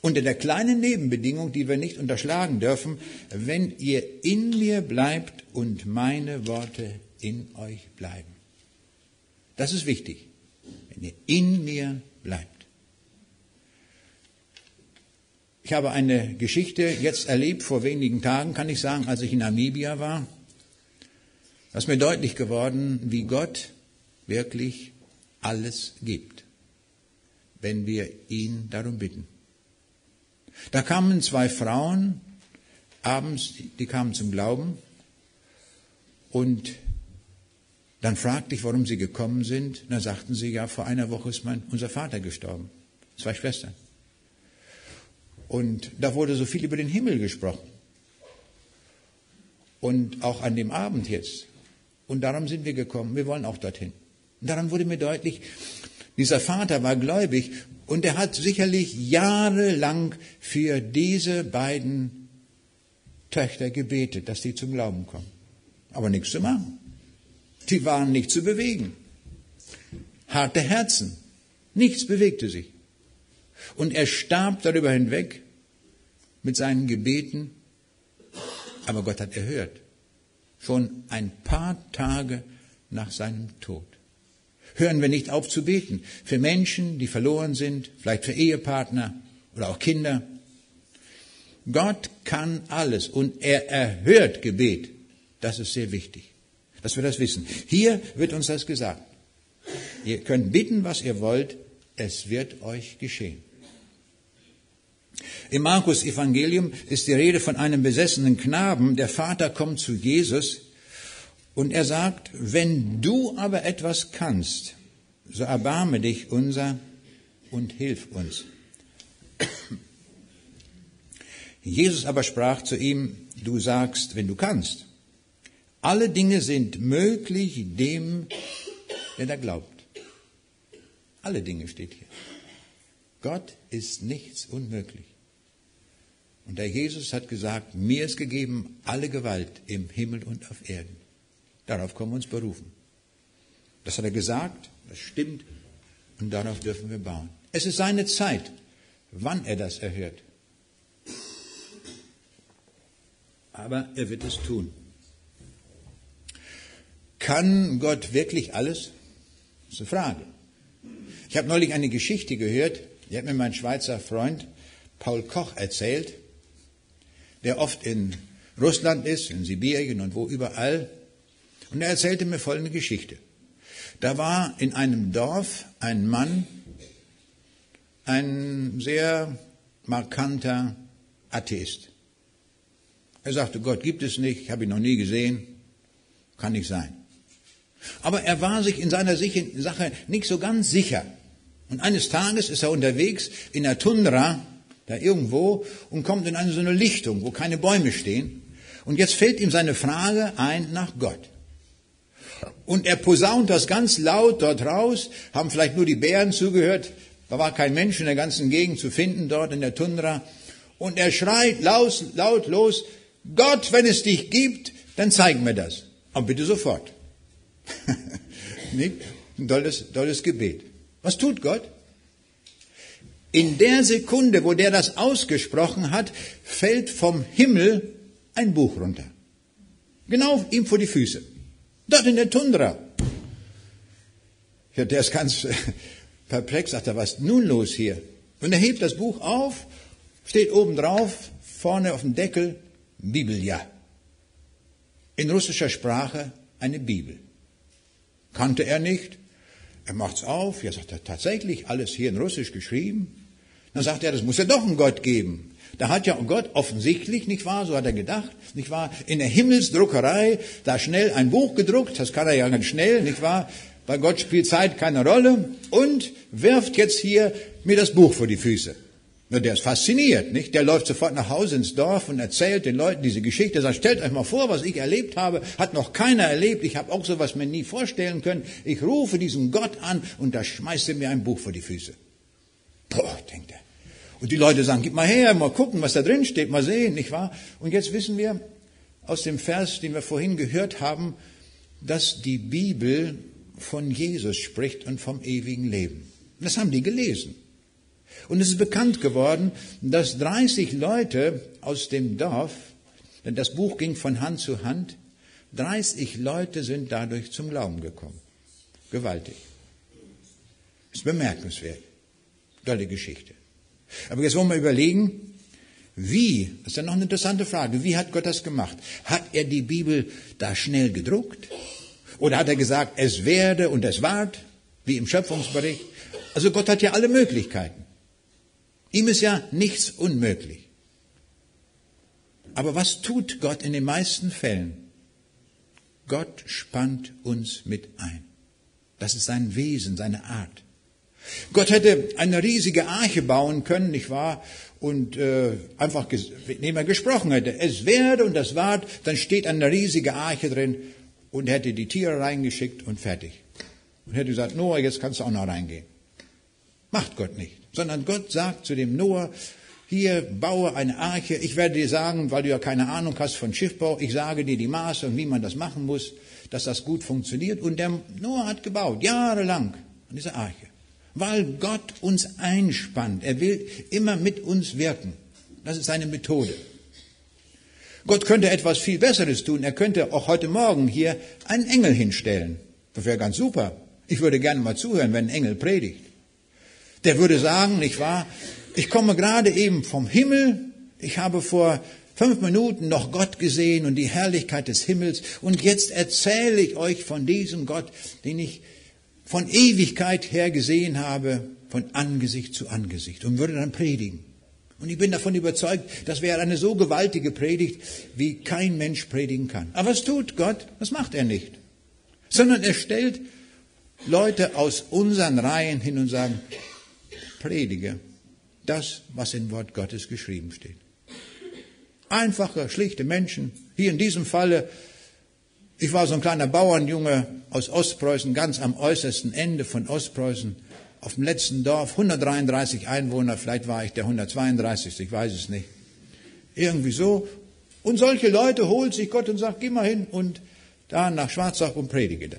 Unter der kleinen Nebenbedingung, die wir nicht unterschlagen dürfen, wenn ihr in mir bleibt und meine Worte in euch bleiben. Das ist wichtig, wenn ihr in mir bleibt. Ich habe eine Geschichte jetzt erlebt, vor wenigen Tagen kann ich sagen, als ich in Namibia war. Da ist mir deutlich geworden, wie Gott wirklich alles gibt, wenn wir ihn darum bitten. Da kamen zwei Frauen abends, die kamen zum Glauben und dann fragte ich, warum sie gekommen sind. Dann sagten sie, ja, vor einer Woche ist mein, unser Vater gestorben. Zwei Schwestern. Und da wurde so viel über den Himmel gesprochen. Und auch an dem Abend jetzt. Und darum sind wir gekommen. Wir wollen auch dorthin. Und daran wurde mir deutlich, dieser Vater war gläubig und er hat sicherlich jahrelang für diese beiden Töchter gebetet, dass sie zum Glauben kommen. Aber nichts zu machen. Die waren nicht zu bewegen. Harte Herzen. Nichts bewegte sich. Und er starb darüber hinweg mit seinen Gebeten. Aber Gott hat erhört. Schon ein paar Tage nach seinem Tod hören wir nicht auf zu beten. Für Menschen, die verloren sind, vielleicht für Ehepartner oder auch Kinder. Gott kann alles und er erhört Gebet. Das ist sehr wichtig, dass wir das wissen. Hier wird uns das gesagt. Ihr könnt bitten, was ihr wollt, es wird euch geschehen. Im Markus Evangelium ist die Rede von einem besessenen Knaben. Der Vater kommt zu Jesus und er sagt, wenn du aber etwas kannst, so erbarme dich unser und hilf uns. Jesus aber sprach zu ihm, du sagst, wenn du kannst. Alle Dinge sind möglich dem, der da glaubt. Alle Dinge steht hier. Gott ist nichts unmöglich. Und der Jesus hat gesagt, mir ist gegeben alle Gewalt im Himmel und auf Erden. Darauf können wir uns berufen. Das hat er gesagt, das stimmt und darauf dürfen wir bauen. Es ist seine Zeit, wann er das erhört. Aber er wird es tun. Kann Gott wirklich alles? Das ist eine Frage. Ich habe neulich eine Geschichte gehört, die hat mir mein Schweizer Freund Paul Koch erzählt, der oft in Russland ist, in Sibirien und wo überall. Und er erzählte mir folgende Geschichte. Da war in einem Dorf ein Mann, ein sehr markanter Atheist. Er sagte, Gott gibt es nicht, ich habe ihn noch nie gesehen, kann nicht sein. Aber er war sich in seiner Sache nicht so ganz sicher. Und eines Tages ist er unterwegs in der Tundra, da irgendwo, und kommt in eine so eine Lichtung, wo keine Bäume stehen. Und jetzt fällt ihm seine Frage ein nach Gott. Und er posaunt das ganz laut dort raus, haben vielleicht nur die Bären zugehört, da war kein Mensch in der ganzen Gegend zu finden dort in der Tundra. Und er schreit laut, laut los, Gott, wenn es dich gibt, dann zeig mir das. Aber bitte sofort. *laughs* Ein tolles, tolles Gebet. Was tut Gott? In der Sekunde, wo der das ausgesprochen hat, fällt vom Himmel ein Buch runter. Genau ihm vor die Füße. Dort in der Tundra. Ja, der ist ganz *laughs* perplex, sagt er, was ist nun los hier? Und er hebt das Buch auf, steht oben drauf, vorne auf dem Deckel, Bibelja. In russischer Sprache eine Bibel. Kannte er nicht. Er macht's auf, ja, sagt er, tatsächlich alles hier in Russisch geschrieben. Dann sagt er, das muss ja doch einen Gott geben. Da hat ja Gott offensichtlich, nicht wahr, so hat er gedacht, nicht wahr, in der Himmelsdruckerei da schnell ein Buch gedruckt, das kann er ja ganz schnell, nicht wahr, weil Gott spielt Zeit keine Rolle und wirft jetzt hier mir das Buch vor die Füße. Na, der ist fasziniert, nicht? Der läuft sofort nach Hause ins Dorf und erzählt den Leuten diese Geschichte. Er sagt, stellt euch mal vor, was ich erlebt habe, hat noch keiner erlebt. Ich habe auch sowas mir nie vorstellen können. Ich rufe diesen Gott an und da schmeißt er mir ein Buch vor die Füße. Boah, denkt er. Und die Leute sagen, gib mal her, mal gucken, was da drin steht, mal sehen, nicht wahr? Und jetzt wissen wir aus dem Vers, den wir vorhin gehört haben, dass die Bibel von Jesus spricht und vom ewigen Leben. Das haben die gelesen. Und es ist bekannt geworden, dass 30 Leute aus dem Dorf, denn das Buch ging von Hand zu Hand, 30 Leute sind dadurch zum Glauben gekommen. Gewaltig. Ist bemerkenswert. Tolle Geschichte. Aber jetzt wollen wir überlegen, wie, das ist ja noch eine interessante Frage, wie hat Gott das gemacht? Hat er die Bibel da schnell gedruckt? Oder hat er gesagt, es werde und es ward, wie im Schöpfungsbericht? Also Gott hat ja alle Möglichkeiten. Ihm ist ja nichts unmöglich. Aber was tut Gott in den meisten Fällen? Gott spannt uns mit ein. Das ist sein Wesen, seine Art. Gott hätte eine riesige Arche bauen können, nicht wahr? Und äh, einfach, indem er gesprochen hätte, es werde und das ward, dann steht eine riesige Arche drin und hätte die Tiere reingeschickt und fertig. Und hätte gesagt, Noah, jetzt kannst du auch noch reingehen. Macht Gott nicht. Sondern Gott sagt zu dem Noah, hier baue eine Arche. Ich werde dir sagen, weil du ja keine Ahnung hast von Schiffbau, ich sage dir die Maße und wie man das machen muss, dass das gut funktioniert. Und der Noah hat gebaut, jahrelang, an dieser Arche weil Gott uns einspannt. Er will immer mit uns wirken. Das ist seine Methode. Gott könnte etwas viel Besseres tun. Er könnte auch heute Morgen hier einen Engel hinstellen. Das wäre ganz super. Ich würde gerne mal zuhören, wenn ein Engel predigt. Der würde sagen, nicht wahr? Ich komme gerade eben vom Himmel. Ich habe vor fünf Minuten noch Gott gesehen und die Herrlichkeit des Himmels. Und jetzt erzähle ich euch von diesem Gott, den ich von Ewigkeit her gesehen habe, von Angesicht zu Angesicht und würde dann predigen. Und ich bin davon überzeugt, das wäre eine so gewaltige Predigt, wie kein Mensch predigen kann. Aber was tut Gott? Was macht er nicht? Sondern er stellt Leute aus unseren Reihen hin und sagen, predige das, was im Wort Gottes geschrieben steht. Einfache, schlichte Menschen, hier in diesem Falle ich war so ein kleiner Bauernjunge aus Ostpreußen, ganz am äußersten Ende von Ostpreußen, auf dem letzten Dorf, 133 Einwohner, vielleicht war ich der 132. Ich weiß es nicht. Irgendwie so. Und solche Leute holt sich Gott und sagt, geh mal hin und da nach Schwarzach und predige da.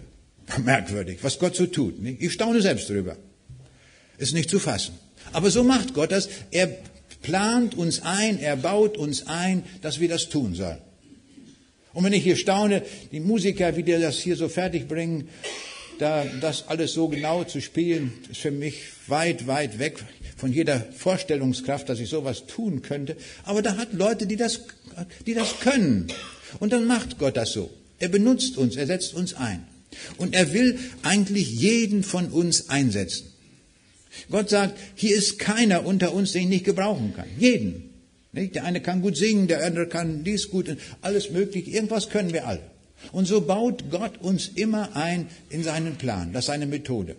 *laughs* Merkwürdig, was Gott so tut. Nicht? Ich staune selbst drüber. Ist nicht zu fassen. Aber so macht Gott das. Er plant uns ein, er baut uns ein, dass wir das tun sollen. Und wenn ich hier staune, die Musiker, wie die das hier so fertig bringen, da, das alles so genau zu spielen, ist für mich weit, weit weg von jeder Vorstellungskraft, dass ich sowas tun könnte. Aber da hat Leute, die das, die das können. Und dann macht Gott das so. Er benutzt uns, er setzt uns ein. Und er will eigentlich jeden von uns einsetzen. Gott sagt, hier ist keiner unter uns, den ich nicht gebrauchen kann. Jeden. Der eine kann gut singen, der andere kann dies gut, alles mögliche. Irgendwas können wir alle. Und so baut Gott uns immer ein in seinen Plan. Das ist seine Methode.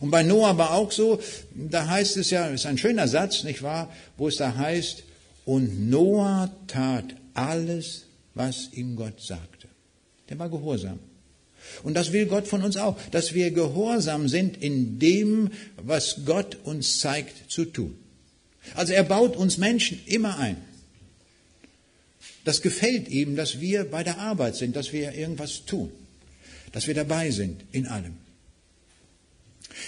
Und bei Noah war auch so, da heißt es ja, ist ein schöner Satz, nicht wahr, wo es da heißt, und Noah tat alles, was ihm Gott sagte. Der war gehorsam. Und das will Gott von uns auch, dass wir gehorsam sind in dem, was Gott uns zeigt zu tun. Also er baut uns Menschen immer ein. Das gefällt ihm, dass wir bei der Arbeit sind, dass wir irgendwas tun, dass wir dabei sind in allem.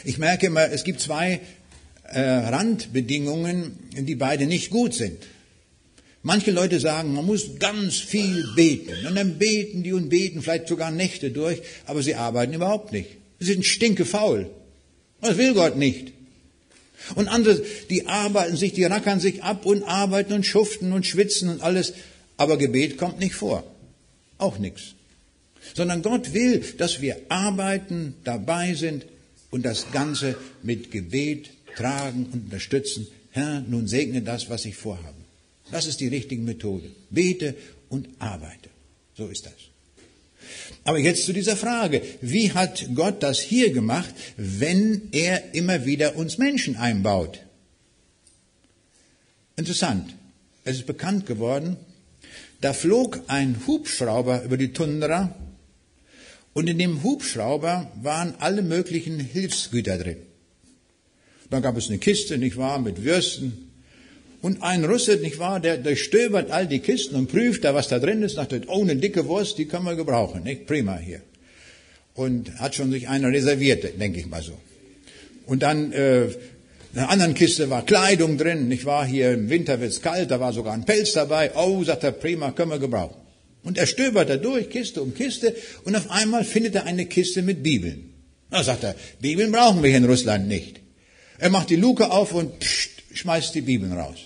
Ich merke immer, es gibt zwei äh, Randbedingungen, die beide nicht gut sind. Manche Leute sagen, man muss ganz viel beten. Und dann beten die und beten vielleicht sogar Nächte durch, aber sie arbeiten überhaupt nicht. Sie sind stinkefaul. Das will Gott nicht. Und andere, die arbeiten sich, die rackern sich ab und arbeiten und schuften und schwitzen und alles, aber Gebet kommt nicht vor. Auch nichts. Sondern Gott will, dass wir arbeiten, dabei sind und das Ganze mit Gebet tragen und unterstützen. Herr, nun segne das, was ich vorhabe. Das ist die richtige Methode. Bete und arbeite. So ist das. Aber jetzt zu dieser Frage. Wie hat Gott das hier gemacht, wenn er immer wieder uns Menschen einbaut? Interessant. Es ist bekannt geworden, da flog ein Hubschrauber über die Tundra und in dem Hubschrauber waren alle möglichen Hilfsgüter drin. Da gab es eine Kiste, nicht wahr, mit Würsten, und ein Russe, nicht wahr, der, der stöbert all die Kisten und prüft da, was da drin ist, sagt, oh, eine dicke Wurst, die können wir gebrauchen, nicht? Prima hier. Und hat schon sich eine reserviert, denke ich mal so. Und dann, äh, in einer anderen Kiste war Kleidung drin, nicht wahr, hier im Winter wird's kalt, da war sogar ein Pelz dabei, oh, sagt er, prima, können wir gebrauchen. Und er stöbert da durch, Kiste um Kiste, und auf einmal findet er eine Kiste mit Bibeln. Da sagt er, Bibeln brauchen wir hier in Russland nicht. Er macht die Luke auf und pssst, schmeißt die Bibeln raus.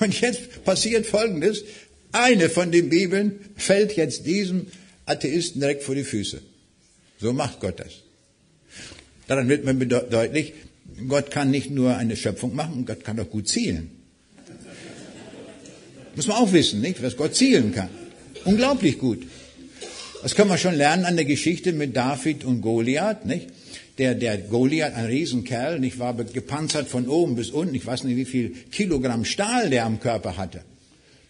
Und jetzt passiert Folgendes. Eine von den Bibeln fällt jetzt diesem Atheisten direkt vor die Füße. So macht Gott das. Daran wird mir deutlich, Gott kann nicht nur eine Schöpfung machen, Gott kann auch gut zielen. Muss man auch wissen, nicht, was Gott zielen kann. Unglaublich gut. Das können wir schon lernen an der Geschichte mit David und Goliath, nicht? Der, der Goliath, ein Riesenkerl, nicht war gepanzert von oben bis unten. Ich weiß nicht, wie viel Kilogramm Stahl der am Körper hatte.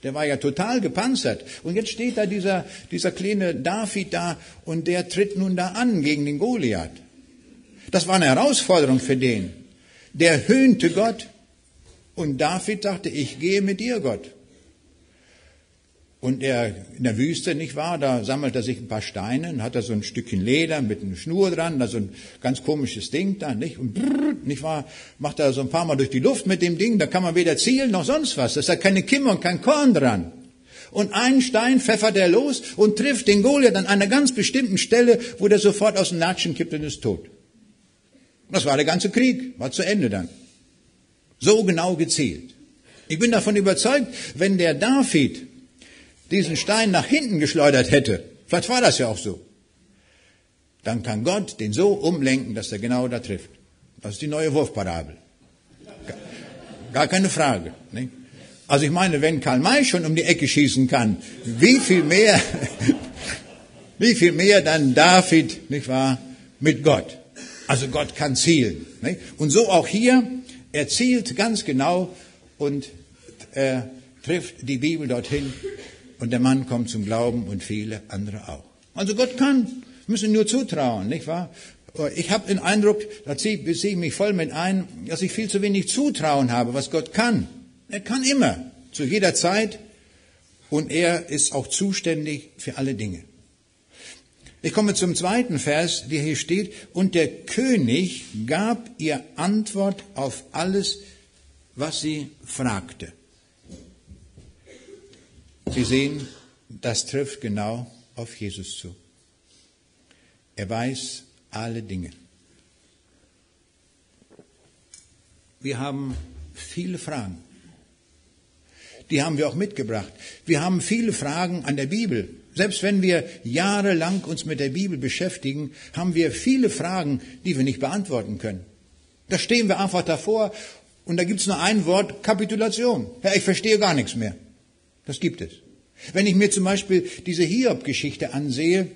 Der war ja total gepanzert. Und jetzt steht da dieser, dieser kleine David da und der tritt nun da an gegen den Goliath. Das war eine Herausforderung für den. Der höhnte Gott und David sagte, ich gehe mit dir, Gott. Und er in der Wüste, nicht wahr, da sammelt er sich ein paar Steine und hat da so ein Stückchen Leder mit einer Schnur dran, da so ein ganz komisches Ding da, nicht? Und brrr, nicht wahr, macht er so ein paar Mal durch die Luft mit dem Ding, da kann man weder zielen noch sonst was. Da ist da keine Kimme und kein Korn dran. Und einen Stein pfeffert er los und trifft den Goliath an einer ganz bestimmten Stelle, wo der sofort aus dem Natschen kippt und ist tot. Das war der ganze Krieg, war zu Ende dann. So genau gezielt. Ich bin davon überzeugt, wenn der David diesen Stein nach hinten geschleudert hätte, vielleicht war das ja auch so, dann kann Gott den so umlenken, dass er genau da trifft. Das ist die neue Wurfparabel. Gar keine Frage. Nicht? Also ich meine, wenn Karl May schon um die Ecke schießen kann, wie viel mehr, *laughs* wie viel mehr dann David, nicht wahr, mit Gott. Also Gott kann zielen. Nicht? Und so auch hier, er zielt ganz genau und er trifft die Bibel dorthin, und der Mann kommt zum Glauben und viele andere auch. Also Gott kann, müssen nur zutrauen, nicht wahr? Ich habe den Eindruck, da ziehe ich mich voll mit ein, dass ich viel zu wenig Zutrauen habe, was Gott kann. Er kann immer, zu jeder Zeit, und er ist auch zuständig für alle Dinge. Ich komme zum zweiten Vers, der hier steht, und der König gab ihr Antwort auf alles, was sie fragte. Sie sehen, das trifft genau auf Jesus zu. Er weiß alle Dinge. Wir haben viele Fragen. Die haben wir auch mitgebracht. Wir haben viele Fragen an der Bibel. Selbst wenn wir jahrelang uns mit der Bibel beschäftigen, haben wir viele Fragen, die wir nicht beantworten können. Da stehen wir einfach davor und da gibt es nur ein Wort, Kapitulation. Ja, ich verstehe gar nichts mehr. Das gibt es. Wenn ich mir zum Beispiel diese Hiob-Geschichte ansehe,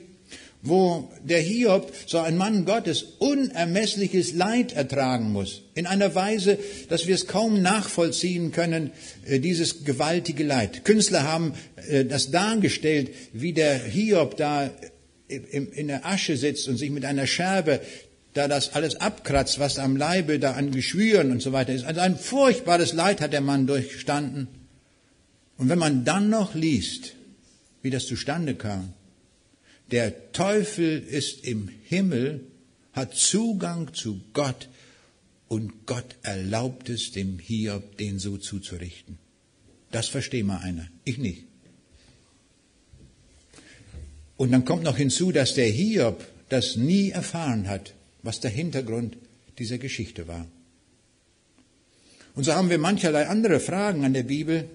wo der Hiob, so ein Mann Gottes, unermessliches Leid ertragen muss, in einer Weise, dass wir es kaum nachvollziehen können, äh, dieses gewaltige Leid. Künstler haben äh, das dargestellt, wie der Hiob da in der Asche sitzt und sich mit einer Scherbe da das alles abkratzt, was am Leibe da an Geschwüren und so weiter ist. Also ein furchtbares Leid hat der Mann durchstanden. Und wenn man dann noch liest, wie das zustande kam, der Teufel ist im Himmel, hat Zugang zu Gott und Gott erlaubt es dem Hiob, den so zuzurichten. Das versteht mal einer, ich nicht. Und dann kommt noch hinzu, dass der Hiob das nie erfahren hat, was der Hintergrund dieser Geschichte war. Und so haben wir mancherlei andere Fragen an der Bibel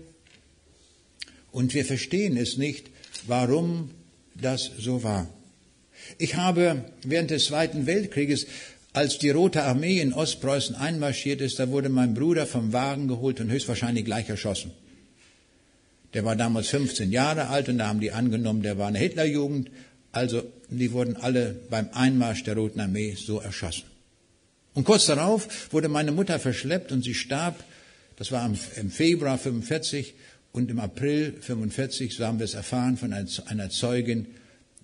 und wir verstehen es nicht, warum das so war. Ich habe während des Zweiten Weltkrieges, als die Rote Armee in Ostpreußen einmarschiert ist, da wurde mein Bruder vom Wagen geholt und höchstwahrscheinlich gleich erschossen. Der war damals 15 Jahre alt und da haben die angenommen, der war eine Hitlerjugend. Also die wurden alle beim Einmarsch der Roten Armee so erschossen. Und kurz darauf wurde meine Mutter verschleppt und sie starb. Das war im Februar 45 und im April 45, so haben wir es erfahren von einer Zeugin,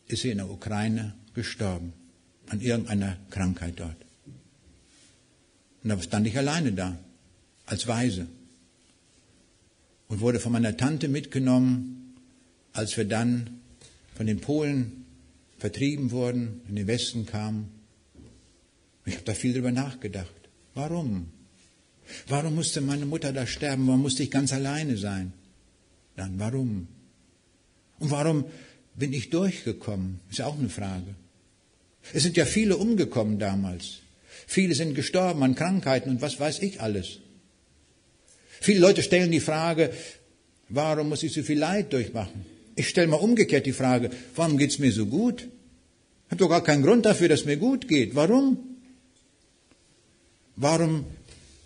ist sie in der Ukraine gestorben an irgendeiner Krankheit dort. Und da stand ich alleine da, als Weise. Und wurde von meiner Tante mitgenommen, als wir dann von den Polen vertrieben wurden, in den Westen kamen. Ich habe da viel drüber nachgedacht. Warum? Warum musste meine Mutter da sterben? Warum musste ich ganz alleine sein? Dann warum? Und warum bin ich durchgekommen? Ist ja auch eine Frage. Es sind ja viele umgekommen damals. Viele sind gestorben an Krankheiten und was weiß ich alles. Viele Leute stellen die Frage, warum muss ich so viel Leid durchmachen? Ich stelle mal umgekehrt die Frage, warum geht's mir so gut? Ich habe doch gar keinen Grund dafür, dass mir gut geht. Warum? Warum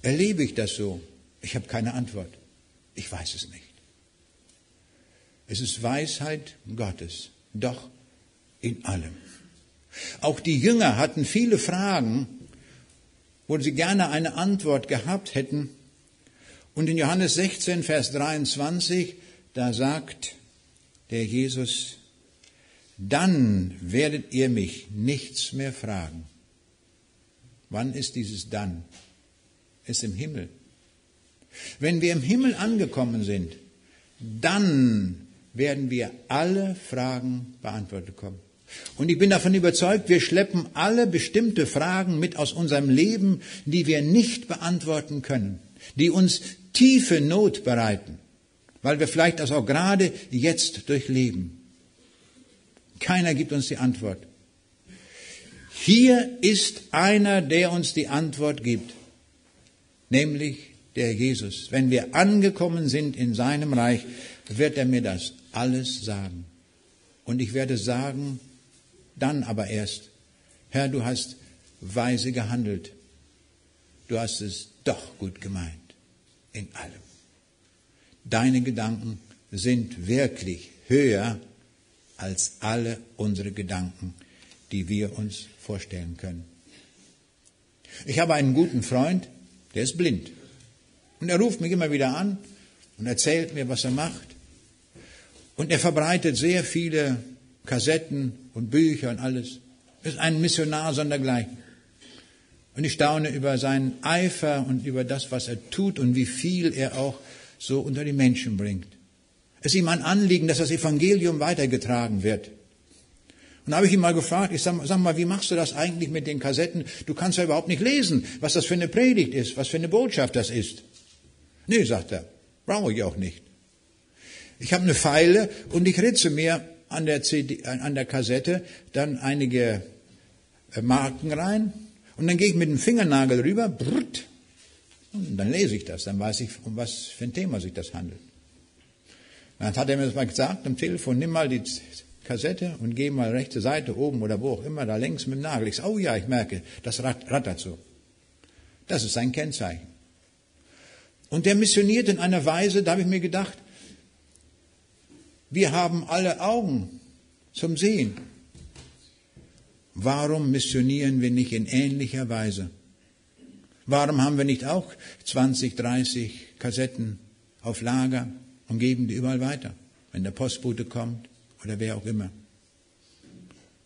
erlebe ich das so? Ich habe keine Antwort. Ich weiß es nicht. Es ist Weisheit Gottes, doch in allem. Auch die Jünger hatten viele Fragen, wo sie gerne eine Antwort gehabt hätten. Und in Johannes 16, Vers 23, da sagt der Jesus, dann werdet ihr mich nichts mehr fragen. Wann ist dieses dann? Ist im Himmel. Wenn wir im Himmel angekommen sind, dann werden wir alle Fragen beantwortet bekommen. Und ich bin davon überzeugt, wir schleppen alle bestimmte Fragen mit aus unserem Leben, die wir nicht beantworten können, die uns tiefe Not bereiten, weil wir vielleicht das auch gerade jetzt durchleben. Keiner gibt uns die Antwort. Hier ist einer, der uns die Antwort gibt, nämlich der Jesus. Wenn wir angekommen sind in seinem Reich, wird er mir das alles sagen. Und ich werde sagen, dann aber erst, Herr, du hast weise gehandelt. Du hast es doch gut gemeint in allem. Deine Gedanken sind wirklich höher als alle unsere Gedanken, die wir uns vorstellen können. Ich habe einen guten Freund, der ist blind. Und er ruft mich immer wieder an und erzählt mir, was er macht. Und er verbreitet sehr viele Kassetten und Bücher und alles. Ist ein Missionar sondergleichen. Und ich staune über seinen Eifer und über das, was er tut und wie viel er auch so unter die Menschen bringt. Es ist ihm ein Anliegen, dass das Evangelium weitergetragen wird. Und da habe ich ihn mal gefragt, ich sag, sag, mal, wie machst du das eigentlich mit den Kassetten? Du kannst ja überhaupt nicht lesen, was das für eine Predigt ist, was für eine Botschaft das ist. Nee, sagt er, brauche ich auch nicht. Ich habe eine Pfeile und ich ritze mir an der, CD, an der Kassette dann einige äh, Marken rein und dann gehe ich mit dem Fingernagel rüber, brrrt, und dann lese ich das, dann weiß ich, um was für ein Thema sich das handelt. Dann hat er mir das mal gesagt am Telefon, nimm mal die Kassette und geh mal rechte Seite oben oder wo auch immer, da längs mit dem Nagel. Ich sage, oh ja, ich merke, das rattert so. Das ist sein Kennzeichen. Und der missioniert in einer Weise, da habe ich mir gedacht, wir haben alle Augen zum Sehen. Warum missionieren wir nicht in ähnlicher Weise? Warum haben wir nicht auch 20, 30 Kassetten auf Lager und geben die überall weiter, wenn der Postbote kommt oder wer auch immer?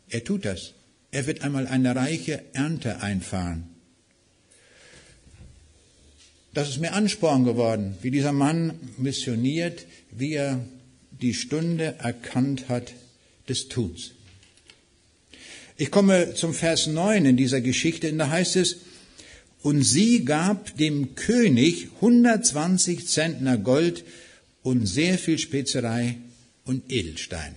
Er tut das. Er wird einmal eine reiche Ernte einfahren. Das ist mir Ansporn geworden, wie dieser Mann missioniert, wie er die Stunde erkannt hat des Tuns. Ich komme zum Vers 9 in dieser Geschichte, und da heißt es, und sie gab dem König 120 Zentner Gold und sehr viel Spezerei und Edelsteine.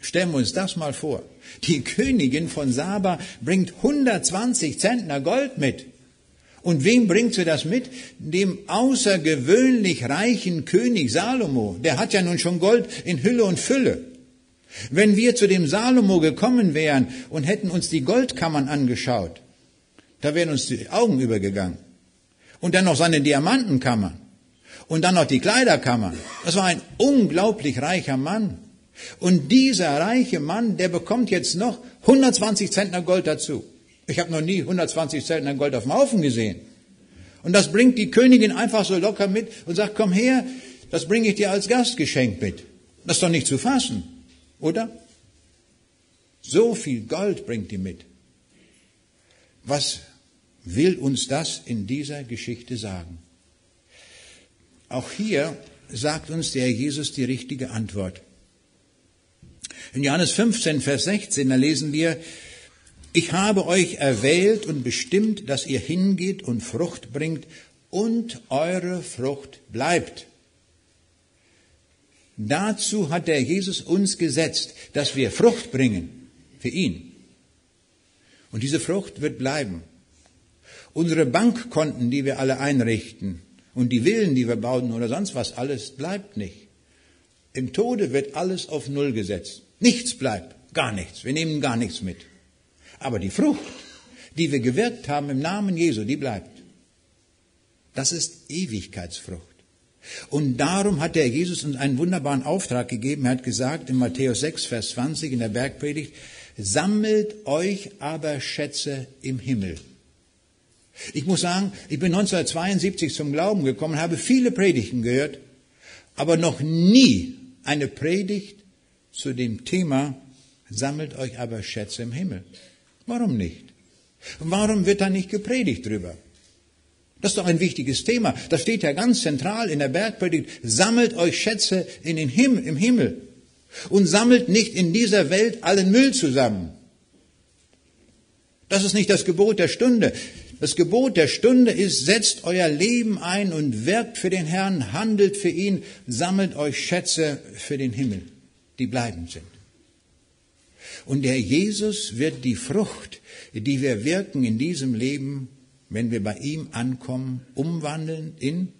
Stellen wir uns das mal vor. Die Königin von Saba bringt 120 Zentner Gold mit. Und wem bringt sie das mit? Dem außergewöhnlich reichen König Salomo. Der hat ja nun schon Gold in Hülle und Fülle. Wenn wir zu dem Salomo gekommen wären und hätten uns die Goldkammern angeschaut, da wären uns die Augen übergegangen. Und dann noch seine Diamantenkammern. Und dann noch die Kleiderkammern. Das war ein unglaublich reicher Mann. Und dieser reiche Mann, der bekommt jetzt noch 120 Zentner Gold dazu. Ich habe noch nie 120 Zentner Gold auf dem Haufen gesehen. Und das bringt die Königin einfach so locker mit und sagt, komm her, das bringe ich dir als Gastgeschenk mit. Das ist doch nicht zu fassen, oder? So viel Gold bringt die mit. Was will uns das in dieser Geschichte sagen? Auch hier sagt uns der Jesus die richtige Antwort. In Johannes 15, Vers 16, da lesen wir, ich habe euch erwählt und bestimmt, dass ihr hingeht und Frucht bringt und eure Frucht bleibt. Dazu hat der Jesus uns gesetzt, dass wir Frucht bringen für ihn. Und diese Frucht wird bleiben. Unsere Bankkonten, die wir alle einrichten und die Villen, die wir bauen oder sonst was, alles bleibt nicht. Im Tode wird alles auf Null gesetzt. Nichts bleibt, gar nichts. Wir nehmen gar nichts mit. Aber die Frucht, die wir gewirkt haben im Namen Jesu, die bleibt. Das ist Ewigkeitsfrucht. Und darum hat der Jesus uns einen wunderbaren Auftrag gegeben. Er hat gesagt in Matthäus 6, Vers 20 in der Bergpredigt, sammelt euch aber Schätze im Himmel. Ich muss sagen, ich bin 1972 zum Glauben gekommen, habe viele Predigten gehört, aber noch nie eine Predigt zu dem Thema, sammelt euch aber Schätze im Himmel. Warum nicht? Warum wird da nicht gepredigt drüber? Das ist doch ein wichtiges Thema. Das steht ja ganz zentral in der Bergpredigt. Sammelt euch Schätze in den Himmel, im Himmel. Und sammelt nicht in dieser Welt allen Müll zusammen. Das ist nicht das Gebot der Stunde. Das Gebot der Stunde ist, setzt euer Leben ein und wirkt für den Herrn, handelt für ihn, sammelt euch Schätze für den Himmel die bleibend sind. Und der Jesus wird die Frucht, die wir wirken in diesem Leben, wenn wir bei ihm ankommen, umwandeln in,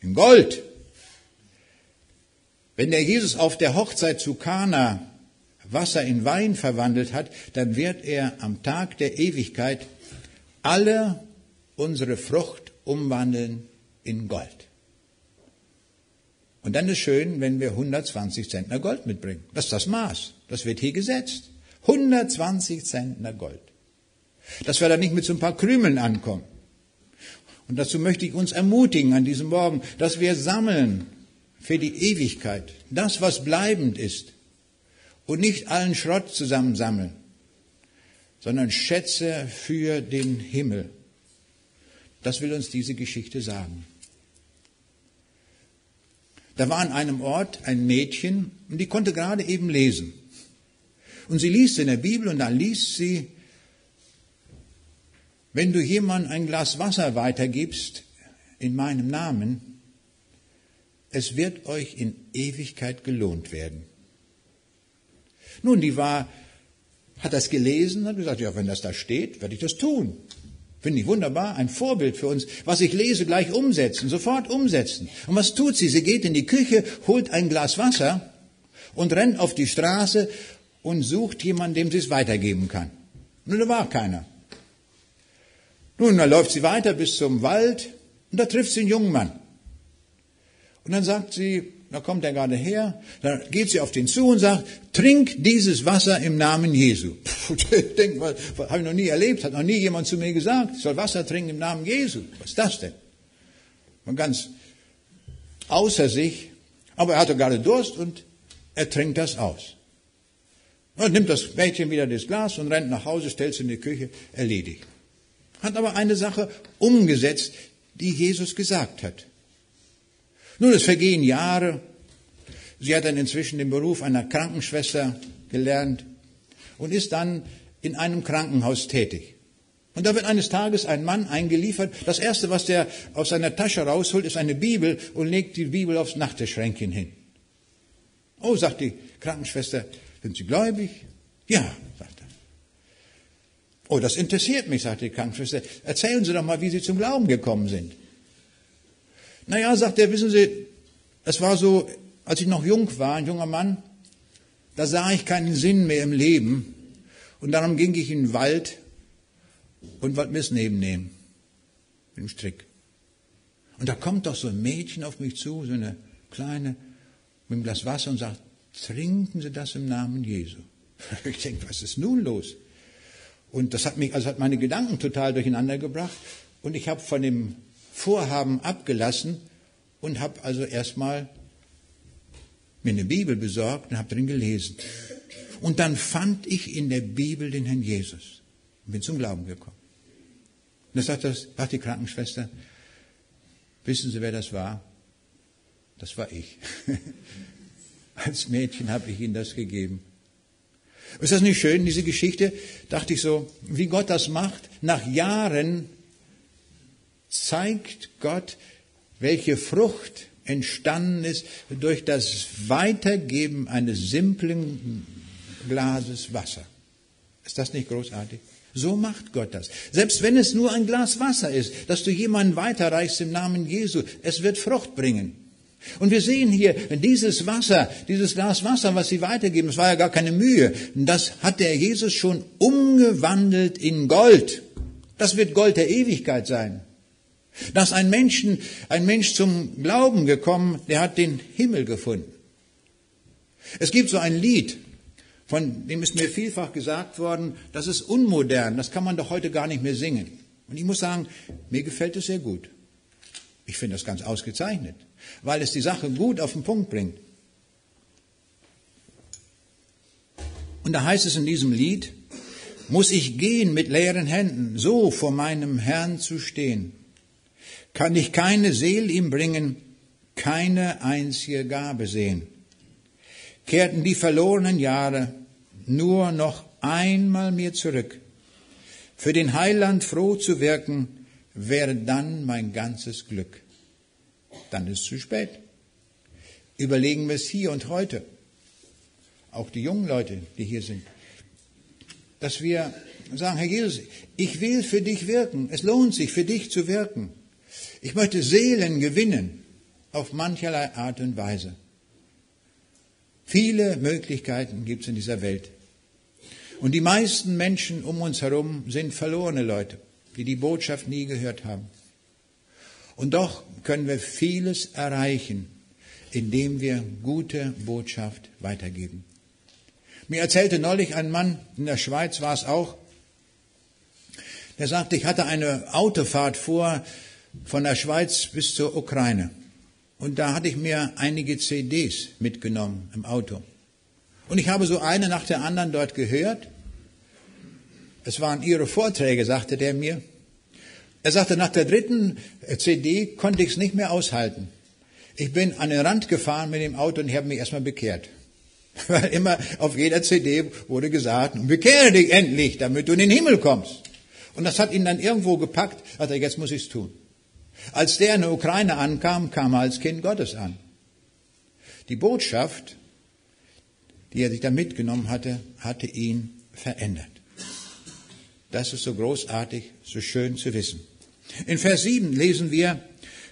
in Gold. Wenn der Jesus auf der Hochzeit zu Kana Wasser in Wein verwandelt hat, dann wird er am Tag der Ewigkeit alle unsere Frucht umwandeln in Gold. Und dann ist schön, wenn wir 120 Zentner Gold mitbringen. Das ist das Maß. Das wird hier gesetzt. 120 Zentner Gold. Dass wir da nicht mit so ein paar Krümeln ankommen. Und dazu möchte ich uns ermutigen an diesem Morgen, dass wir sammeln für die Ewigkeit. Das, was bleibend ist. Und nicht allen Schrott zusammensammeln, sondern Schätze für den Himmel. Das will uns diese Geschichte sagen. Da war an einem Ort ein Mädchen und die konnte gerade eben lesen. Und sie liest in der Bibel und dann liest sie, wenn du jemandem ein Glas Wasser weitergibst in meinem Namen, es wird euch in Ewigkeit gelohnt werden. Nun, die war, hat das gelesen, hat gesagt, ja, wenn das da steht, werde ich das tun. Finde ich wunderbar, ein Vorbild für uns. Was ich lese, gleich umsetzen, sofort umsetzen. Und was tut sie? Sie geht in die Küche, holt ein Glas Wasser und rennt auf die Straße und sucht jemanden, dem sie es weitergeben kann. Nun, da war keiner. Nun, da läuft sie weiter bis zum Wald und da trifft sie einen jungen Mann. Und dann sagt sie, da kommt er gerade her, dann geht sie auf den zu und sagt, trink dieses Wasser im Namen Jesu. *laughs* Ich denke mal, habe ich noch nie erlebt, hat noch nie jemand zu mir gesagt, ich soll Wasser trinken im Namen Jesu. Was ist das denn? Man ganz außer sich, aber er hatte gerade Durst und er trinkt das aus. Und nimmt das Mädchen wieder das Glas und rennt nach Hause, stellt es in die Küche, erledigt. Hat aber eine Sache umgesetzt, die Jesus gesagt hat. Nun, es vergehen Jahre. Sie hat dann inzwischen den Beruf einer Krankenschwester gelernt. und ist dann in einem Krankenhaus tätig. Und da wird eines Tages ein Mann eingeliefert. Das erste, was der aus seiner Tasche rausholt, ist eine Bibel und legt die Bibel aufs Nachttischschränkchen hin. Oh, sagt die Krankenschwester, sind Sie gläubig? Ja, sagt er. Oh, das interessiert mich, sagt die Krankenschwester. Erzählen Sie doch mal, wie Sie zum Glauben gekommen sind. Naja, sagt er, wissen Sie, es war so, als ich noch jung war, ein junger Mann, da sah ich keinen Sinn mehr im Leben. Und darum ging ich in den Wald und wollte mir das Neben nehmen. Mit dem Strick. Und da kommt doch so ein Mädchen auf mich zu, so eine kleine, mit einem Glas Wasser und sagt, trinken Sie das im Namen Jesu. *laughs* Ich denke, was ist nun los? Und das hat mich, also hat meine Gedanken total durcheinander gebracht. Und ich habe von dem Vorhaben abgelassen und habe also erstmal mir eine Bibel besorgt und habe drin gelesen. Und dann fand ich in der Bibel den Herrn Jesus und bin zum Glauben gekommen. Und da sagt, das, sagt die Krankenschwester, wissen Sie, wer das war? Das war ich. *laughs* Als Mädchen habe ich Ihnen das gegeben. Ist das nicht schön, diese Geschichte? Dachte ich so, wie Gott das macht. Nach Jahren zeigt Gott, welche Frucht entstanden ist durch das Weitergeben eines simplen Glases Wasser. Ist das nicht großartig? So macht Gott das. Selbst wenn es nur ein Glas Wasser ist, dass du jemanden weiterreichst im Namen Jesu, es wird Frucht bringen. Und wir sehen hier dieses Wasser, dieses Glas Wasser, was sie weitergeben, es war ja gar keine Mühe, das hat der Jesus schon umgewandelt in Gold. Das wird Gold der Ewigkeit sein. Dass ein Menschen, ein Mensch zum Glauben gekommen, der hat den Himmel gefunden. Es gibt so ein Lied, von dem ist mir vielfach gesagt worden, das ist unmodern, das kann man doch heute gar nicht mehr singen. Und ich muss sagen, mir gefällt es sehr gut. Ich finde das ganz ausgezeichnet, weil es die Sache gut auf den Punkt bringt. Und da heißt es in diesem Lied, muss ich gehen mit leeren Händen, so vor meinem Herrn zu stehen kann ich keine Seele ihm bringen, keine einzige Gabe sehen. Kehrten die verlorenen Jahre nur noch einmal mir zurück. Für den Heiland froh zu wirken, wäre dann mein ganzes Glück. Dann ist es zu spät. Überlegen wir es hier und heute, auch die jungen Leute, die hier sind, dass wir sagen, Herr Jesus, ich will für dich wirken. Es lohnt sich, für dich zu wirken. Ich möchte Seelen gewinnen auf mancherlei Art und Weise. Viele Möglichkeiten gibt es in dieser Welt. Und die meisten Menschen um uns herum sind verlorene Leute, die die Botschaft nie gehört haben. Und doch können wir vieles erreichen, indem wir gute Botschaft weitergeben. Mir erzählte neulich ein Mann, in der Schweiz war es auch, der sagte, ich hatte eine Autofahrt vor, von der Schweiz bis zur Ukraine. Und da hatte ich mir einige CDs mitgenommen im Auto. Und ich habe so eine nach der anderen dort gehört. Es waren ihre Vorträge, sagte der mir. Er sagte, nach der dritten CD konnte ich es nicht mehr aushalten. Ich bin an den Rand gefahren mit dem Auto und ich habe mich erstmal bekehrt. *laughs* Weil immer auf jeder CD wurde gesagt, bekehre dich endlich, damit du in den Himmel kommst. Und das hat ihn dann irgendwo gepackt, hat er, jetzt muss ich es tun. Als der in der Ukraine ankam, kam er als Kind Gottes an. Die Botschaft, die er sich da mitgenommen hatte, hatte ihn verändert. Das ist so großartig, so schön zu wissen. In Vers 7 lesen wir,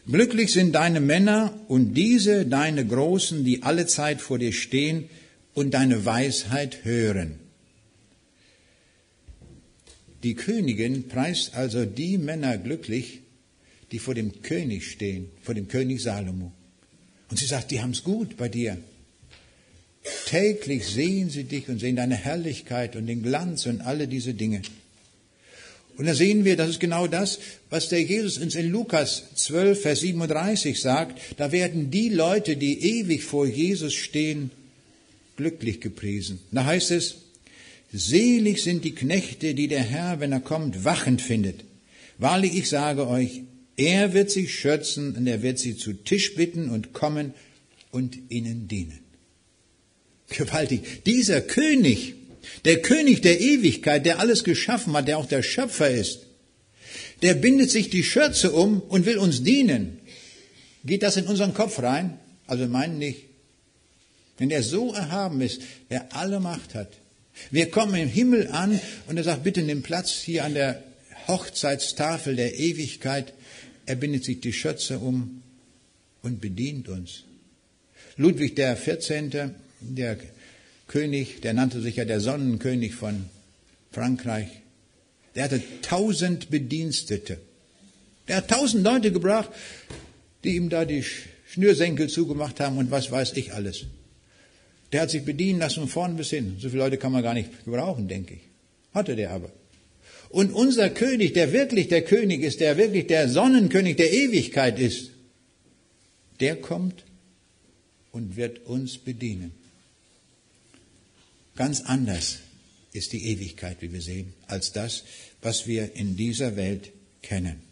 Glücklich sind deine Männer und diese deine Großen, die alle Zeit vor dir stehen und deine Weisheit hören. Die Königin preist also die Männer glücklich, die vor dem König stehen, vor dem König Salomo. Und sie sagt, die haben es gut bei dir. Täglich sehen sie dich und sehen deine Herrlichkeit und den Glanz und alle diese Dinge. Und da sehen wir, das ist genau das, was der Jesus uns in Lukas 12, Vers 37 sagt. Da werden die Leute, die ewig vor Jesus stehen, glücklich gepriesen. Da heißt es, selig sind die Knechte, die der Herr, wenn er kommt, wachend findet. Wahrlich, ich sage euch, er wird sie schützen und er wird sie zu Tisch bitten und kommen und ihnen dienen. Gewaltig. Dieser König, Der König der Ewigkeit, der alles geschaffen hat, der auch der Schöpfer ist, der bindet sich die Schürze um und will uns dienen. Geht das in unseren Kopf rein? Also meinen nicht. Wenn er so erhaben ist, der alle Macht hat. Wir kommen im Himmel an und er sagt, bitte nimm Platz hier an der Hochzeitstafel der Ewigkeit. Er bindet sich die Schürze um und bedient uns. Ludwig der 14., der König, der nannte sich ja der Sonnenkönig von Frankreich, der hatte tausend Bedienstete. Der hat tausend Leute gebracht, die ihm da die Schnürsenkel zugemacht haben und was weiß ich alles. Der hat sich bedienen lassen von vorn bis hin. So viele Leute kann man gar nicht gebrauchen, denke ich. Hatte der aber. Und unser König, der wirklich der König ist, der wirklich der Sonnenkönig der Ewigkeit ist, der kommt und wird uns bedienen. Ganz anders ist die Ewigkeit, wie wir sehen, als das, was wir in dieser Welt kennen.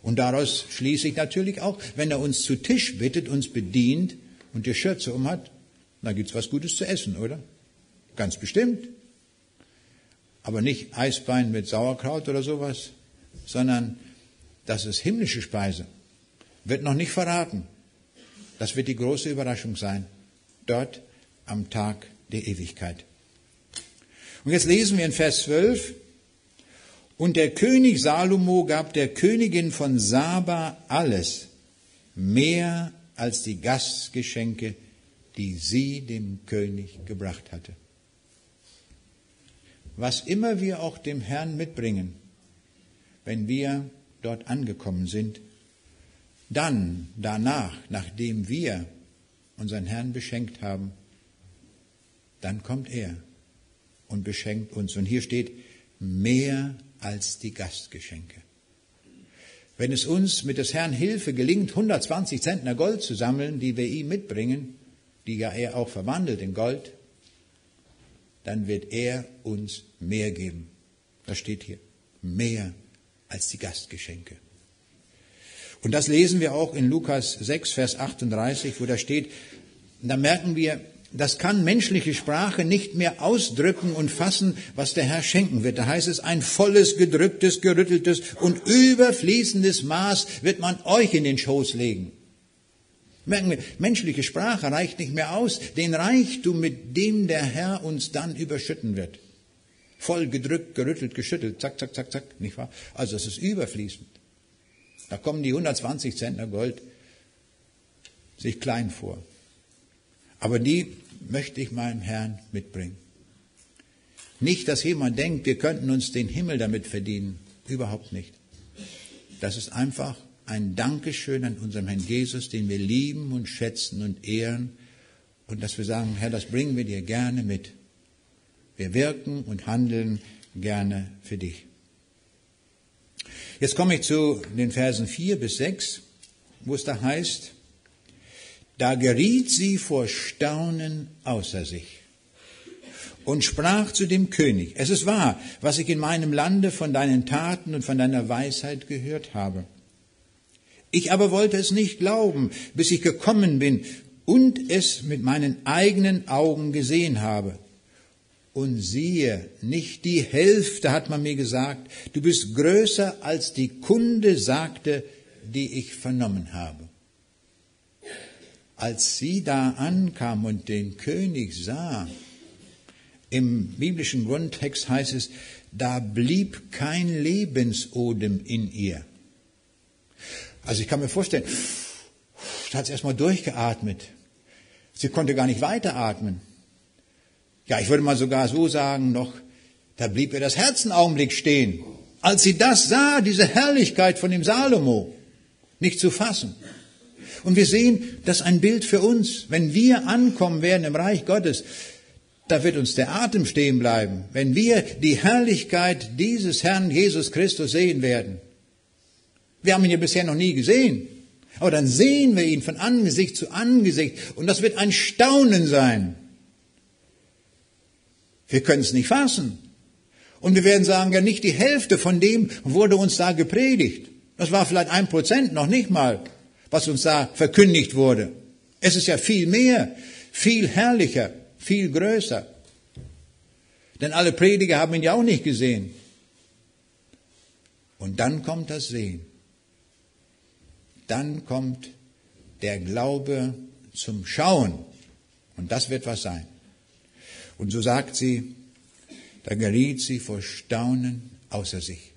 Und daraus schließe ich natürlich auch, wenn er uns zu Tisch bittet, uns bedient und die Schürze um hat, dann gibt's was Gutes zu essen, oder? Ganz bestimmt. Aber nicht Eisbein mit Sauerkraut oder sowas, sondern das ist himmlische Speise. Wird noch nicht verraten. Das wird die große Überraschung sein. Dort am Tag der Ewigkeit. Und jetzt lesen wir in Vers 12, und der König Salomo gab der Königin von Saba alles, mehr als die Gastgeschenke, die sie dem König gebracht hatte. Was immer wir auch dem Herrn mitbringen, wenn wir dort angekommen sind, dann, danach, nachdem wir unseren Herrn beschenkt haben, dann kommt er und beschenkt uns. Und hier steht, mehr als die Gastgeschenke. Wenn es uns mit des Herrn Hilfe gelingt, 120 Zentner Gold zu sammeln, die wir ihm mitbringen, die ja er auch verwandelt in Gold, dann wird er uns mehr geben. Das steht hier. Mehr als die Gastgeschenke. Und das lesen wir auch in Lukas 6, Vers 38, wo da steht, da merken wir, das kann menschliche Sprache nicht mehr ausdrücken und fassen, was der Herr schenken wird. Da heißt es, ein volles, gedrücktes, gerütteltes und überfließendes Maß wird man euch in den Schoß legen. Merken wir, menschliche Sprache reicht nicht mehr aus, den Reichtum, mit dem der Herr uns dann überschütten wird. Voll gedrückt, gerüttelt, geschüttelt, zack, zack, zack, zack, nicht wahr? Also es ist überfließend. Da kommen die 120 Zentner Gold sich klein vor. Aber die möchte ich meinem Herrn mitbringen. Nicht, dass jemand denkt, wir könnten uns den Himmel damit verdienen. Überhaupt nicht. Das ist einfach ein Dankeschön an unserem Herrn Jesus, den wir lieben und schätzen und ehren. Und dass wir sagen, Herr, das bringen wir dir gerne mit. Wir wirken und handeln gerne für dich. Jetzt komme ich zu den Versen 4 bis 6, wo es da heißt, da geriet sie vor Staunen außer sich und sprach zu dem König, es ist wahr, was ich in meinem Lande von deinen Taten und von deiner Weisheit gehört habe. Ich aber wollte es nicht glauben, bis ich gekommen bin und es mit meinen eigenen Augen gesehen habe. Und siehe, nicht die Hälfte hat man mir gesagt, du bist größer als die Kunde sagte, die ich vernommen habe. Als sie da ankam und den König sah, im biblischen Grundtext heißt es, da blieb kein Lebensodem in ihr. Also ich kann mir vorstellen, da hat sie erstmal durchgeatmet. Sie konnte gar nicht weiteratmen. Ja, ich würde mal sogar so sagen noch, da blieb ihr das Herz einen Augenblick stehen. Als sie das sah, diese Herrlichkeit von dem Salomo, nicht zu fassen. Und wir sehen, das ist ein Bild für uns. Wenn wir ankommen werden im Reich Gottes, da wird uns der Atem stehen bleiben. Wenn wir die Herrlichkeit dieses Herrn Jesus Christus sehen werden. Wir haben ihn ja bisher noch nie gesehen. Aber dann sehen wir ihn von Angesicht zu Angesicht. Und das wird ein Staunen sein. Wir können es nicht fassen. Und wir werden sagen, ja nicht die Hälfte von dem wurde uns da gepredigt. Das war vielleicht ein Prozent, noch nicht mal was uns da verkündigt wurde. Es ist ja viel mehr, viel herrlicher, viel größer. Denn alle Prediger haben ihn ja auch nicht gesehen. Und dann kommt das Sehen. Dann kommt der Glaube zum Schauen. Und das wird was sein. Und so sagt sie, da geriet sie vor Staunen außer sich.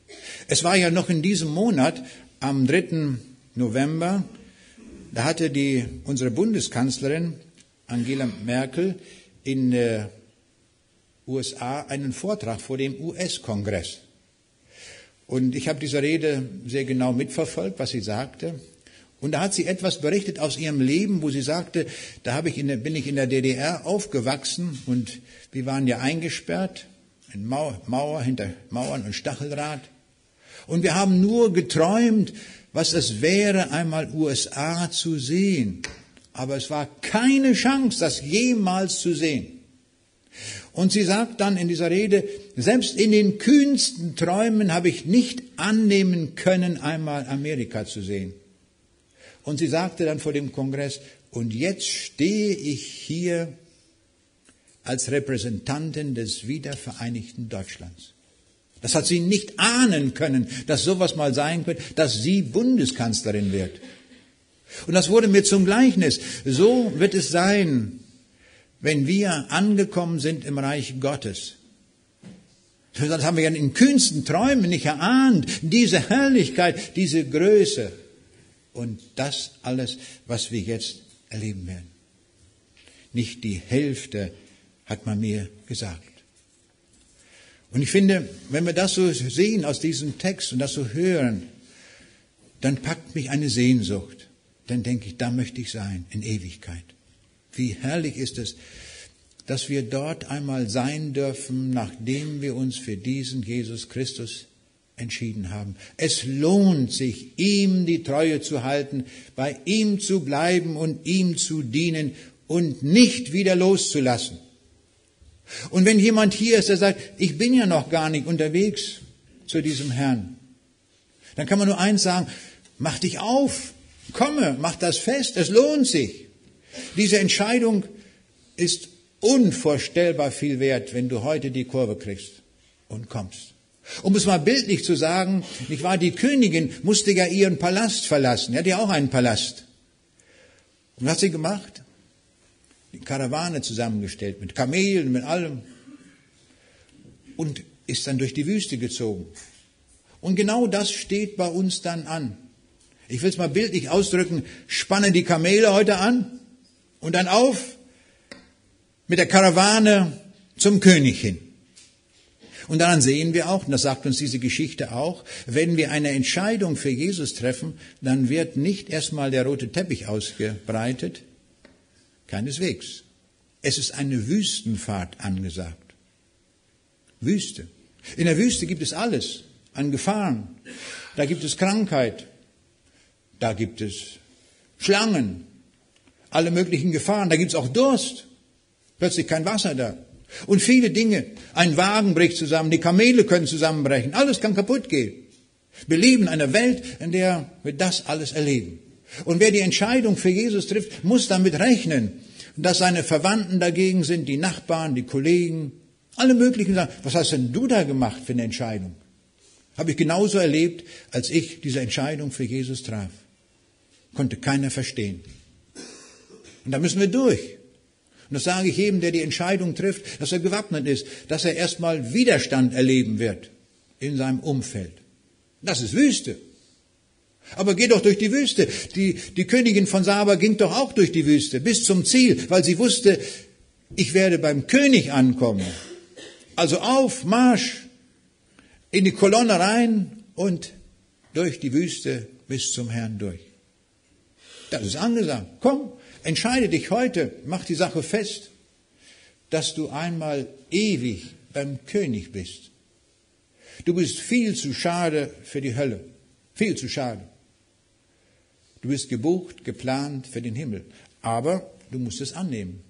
Es war ja noch in diesem Monat, am 3. November, da hatte die, unsere Bundeskanzlerin Angela Merkel in äh, USA einen Vortrag vor dem US-Kongress. Und ich habe diese Rede sehr genau mitverfolgt, was sie sagte. Und da hat sie etwas berichtet aus ihrem Leben, wo sie sagte, da ich der, bin ich in der DDR aufgewachsen und wir waren ja eingesperrt in Mauer, Mauer hinter Mauern und Stacheldraht. Und wir haben nur geträumt, was es wäre, einmal USA zu sehen. Aber es war keine Chance, das jemals zu sehen. Und sie sagt dann in dieser Rede, selbst in den kühnsten Träumen habe ich nicht annehmen können, einmal Amerika zu sehen. Und sie sagte dann vor dem Kongress, und jetzt stehe ich hier als Repräsentantin des wiedervereinigten Deutschlands. Das hat sie nicht ahnen können, dass sowas mal sein könnte, dass sie Bundeskanzlerin wird. Und das wurde mir zum Gleichnis. So wird es sein, wenn wir angekommen sind im Reich Gottes. Das haben wir ja in kühnsten Träumen nicht erahnt. Diese Herrlichkeit, diese Größe und das alles, was wir jetzt erleben werden. Nicht die Hälfte hat man mir gesagt. Und ich finde, wenn wir das so sehen aus diesem Text und das so hören, dann packt mich eine Sehnsucht. Dann denke ich, da möchte ich sein, in Ewigkeit. Wie herrlich ist es, dass wir dort einmal sein dürfen, nachdem wir uns für diesen Jesus Christus entschieden haben. Es lohnt sich, ihm die Treue zu halten, bei ihm zu bleiben und ihm zu dienen und nicht wieder loszulassen. Und wenn jemand hier ist, der sagt, ich bin ja noch gar nicht unterwegs zu diesem Herrn, dann kann man nur eins sagen, mach dich auf, komme, mach das fest, es lohnt sich. Diese Entscheidung ist unvorstellbar viel wert, wenn du heute die Kurve kriegst und kommst. Um es mal bildlich zu sagen, nicht wahr, die Königin musste ja ihren Palast verlassen. Er hat ja auch einen Palast. Und was hat sie gemacht? Die Karawane zusammengestellt, mit Kamelen, mit allem. Und ist dann durch die Wüste gezogen. Und genau das steht bei uns dann an. Ich will es mal bildlich ausdrücken, spannen die Kamele heute an und dann auf mit der Karawane zum König hin. Und daran sehen wir auch, und das sagt uns diese Geschichte auch, wenn wir eine Entscheidung für Jesus treffen, dann wird nicht erstmal der rote Teppich ausgebreitet, keineswegs. Es ist eine Wüstenfahrt angesagt. Wüste. In der Wüste gibt es alles an Gefahren. Da gibt es Krankheit. Da gibt es Schlangen. Alle möglichen Gefahren. Da gibt es auch Durst. Plötzlich kein Wasser da. Und viele Dinge. Ein Wagen bricht zusammen, die Kamele können zusammenbrechen, alles kann kaputt gehen. Wir leben in einer Welt, in der wir das alles erleben. Und wer die Entscheidung für Jesus trifft, muss damit rechnen, dass seine Verwandten dagegen sind, die Nachbarn, die Kollegen, alle möglichen sagen, was hast denn du da gemacht für eine Entscheidung? Habe ich genauso erlebt, als ich diese Entscheidung für Jesus traf. Konnte keiner verstehen. Und da müssen wir durch. Und das sage ich jedem, der die Entscheidung trifft, dass er gewappnet ist, dass er erstmal Widerstand erleben wird in seinem Umfeld. Das ist Wüste. Aber geh doch durch die Wüste. Die, die Königin von Saba ging doch auch durch die Wüste bis zum Ziel, weil sie wusste, ich werde beim König ankommen. Also auf, Marsch, in die Kolonne rein und durch die Wüste bis zum Herrn durch. Das ist angesagt. Komm, Entscheide dich heute, mach die Sache fest, dass du einmal ewig beim König bist. Du bist viel zu schade für die Hölle. Viel zu schade. Du bist gebucht, geplant für den Himmel. Aber du musst es annehmen.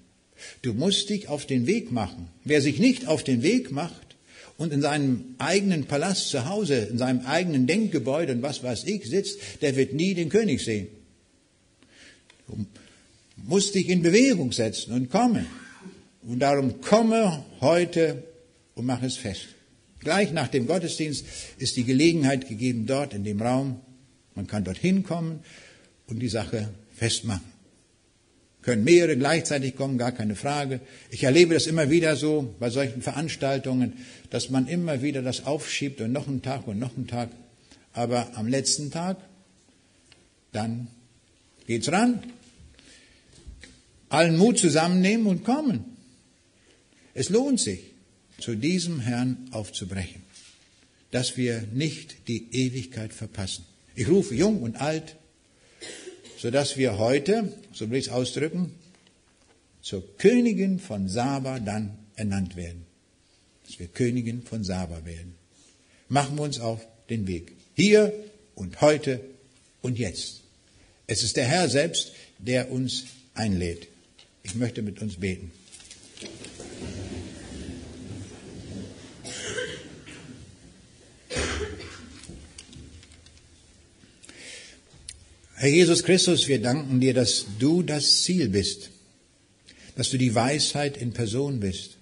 Du musst dich auf den Weg machen. Wer sich nicht auf den Weg macht und in seinem eigenen Palast zu Hause, in seinem eigenen Denkgebäude und was weiß ich sitzt, der wird nie den König sehen musst dich in Bewegung setzen und komme. Und darum komme heute und mach es fest. Gleich nach dem Gottesdienst ist die Gelegenheit gegeben dort in dem Raum. Man kann dorthin kommen und die Sache festmachen. Können mehrere gleichzeitig kommen, gar keine Frage. Ich erlebe das immer wieder so bei solchen Veranstaltungen, dass man immer wieder das aufschiebt und noch einen Tag und noch einen Tag. Aber am letzten Tag, dann geht's ran. Allen Mut zusammennehmen und kommen. Es lohnt sich zu diesem Herrn aufzubrechen, dass wir nicht die Ewigkeit verpassen. Ich rufe jung und alt, sodass wir heute, so will ich es ausdrücken, zur Königin von Saba dann ernannt werden. Dass wir Königin von Saba werden. Machen wir uns auf den Weg. Hier und heute und jetzt. Es ist der Herr selbst, der uns einlädt. Ich möchte mit uns beten. Herr Jesus Christus, wir danken dir, dass du das Ziel bist, dass du die Weisheit in Person bist,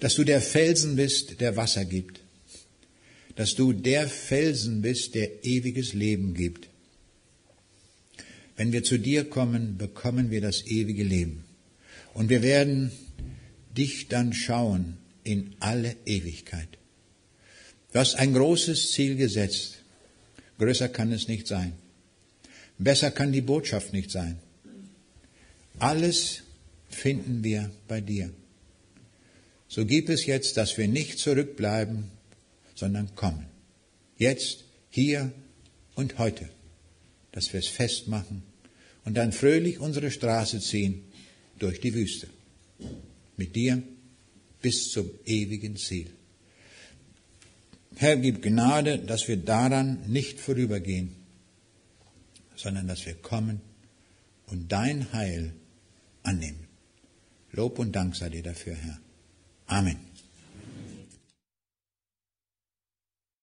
dass du der Felsen bist, der Wasser gibt, dass du der Felsen bist, der ewiges Leben gibt. Wenn wir zu dir kommen, bekommen wir das ewige Leben. Und wir werden dich dann schauen in alle Ewigkeit. Du hast ein großes Ziel gesetzt. Größer kann es nicht sein. Besser kann die Botschaft nicht sein. Alles finden wir bei dir. So gibt es jetzt, dass wir nicht zurückbleiben, sondern kommen. Jetzt, hier und heute. Dass wir es festmachen und dann fröhlich unsere Straße ziehen durch die Wüste. Mit dir bis zum ewigen Ziel. Herr, gib Gnade, dass wir daran nicht vorübergehen sondern dass wir kommen und dein Heil annehmen. Lob und Dank sei dir dafür, Herr. Amen.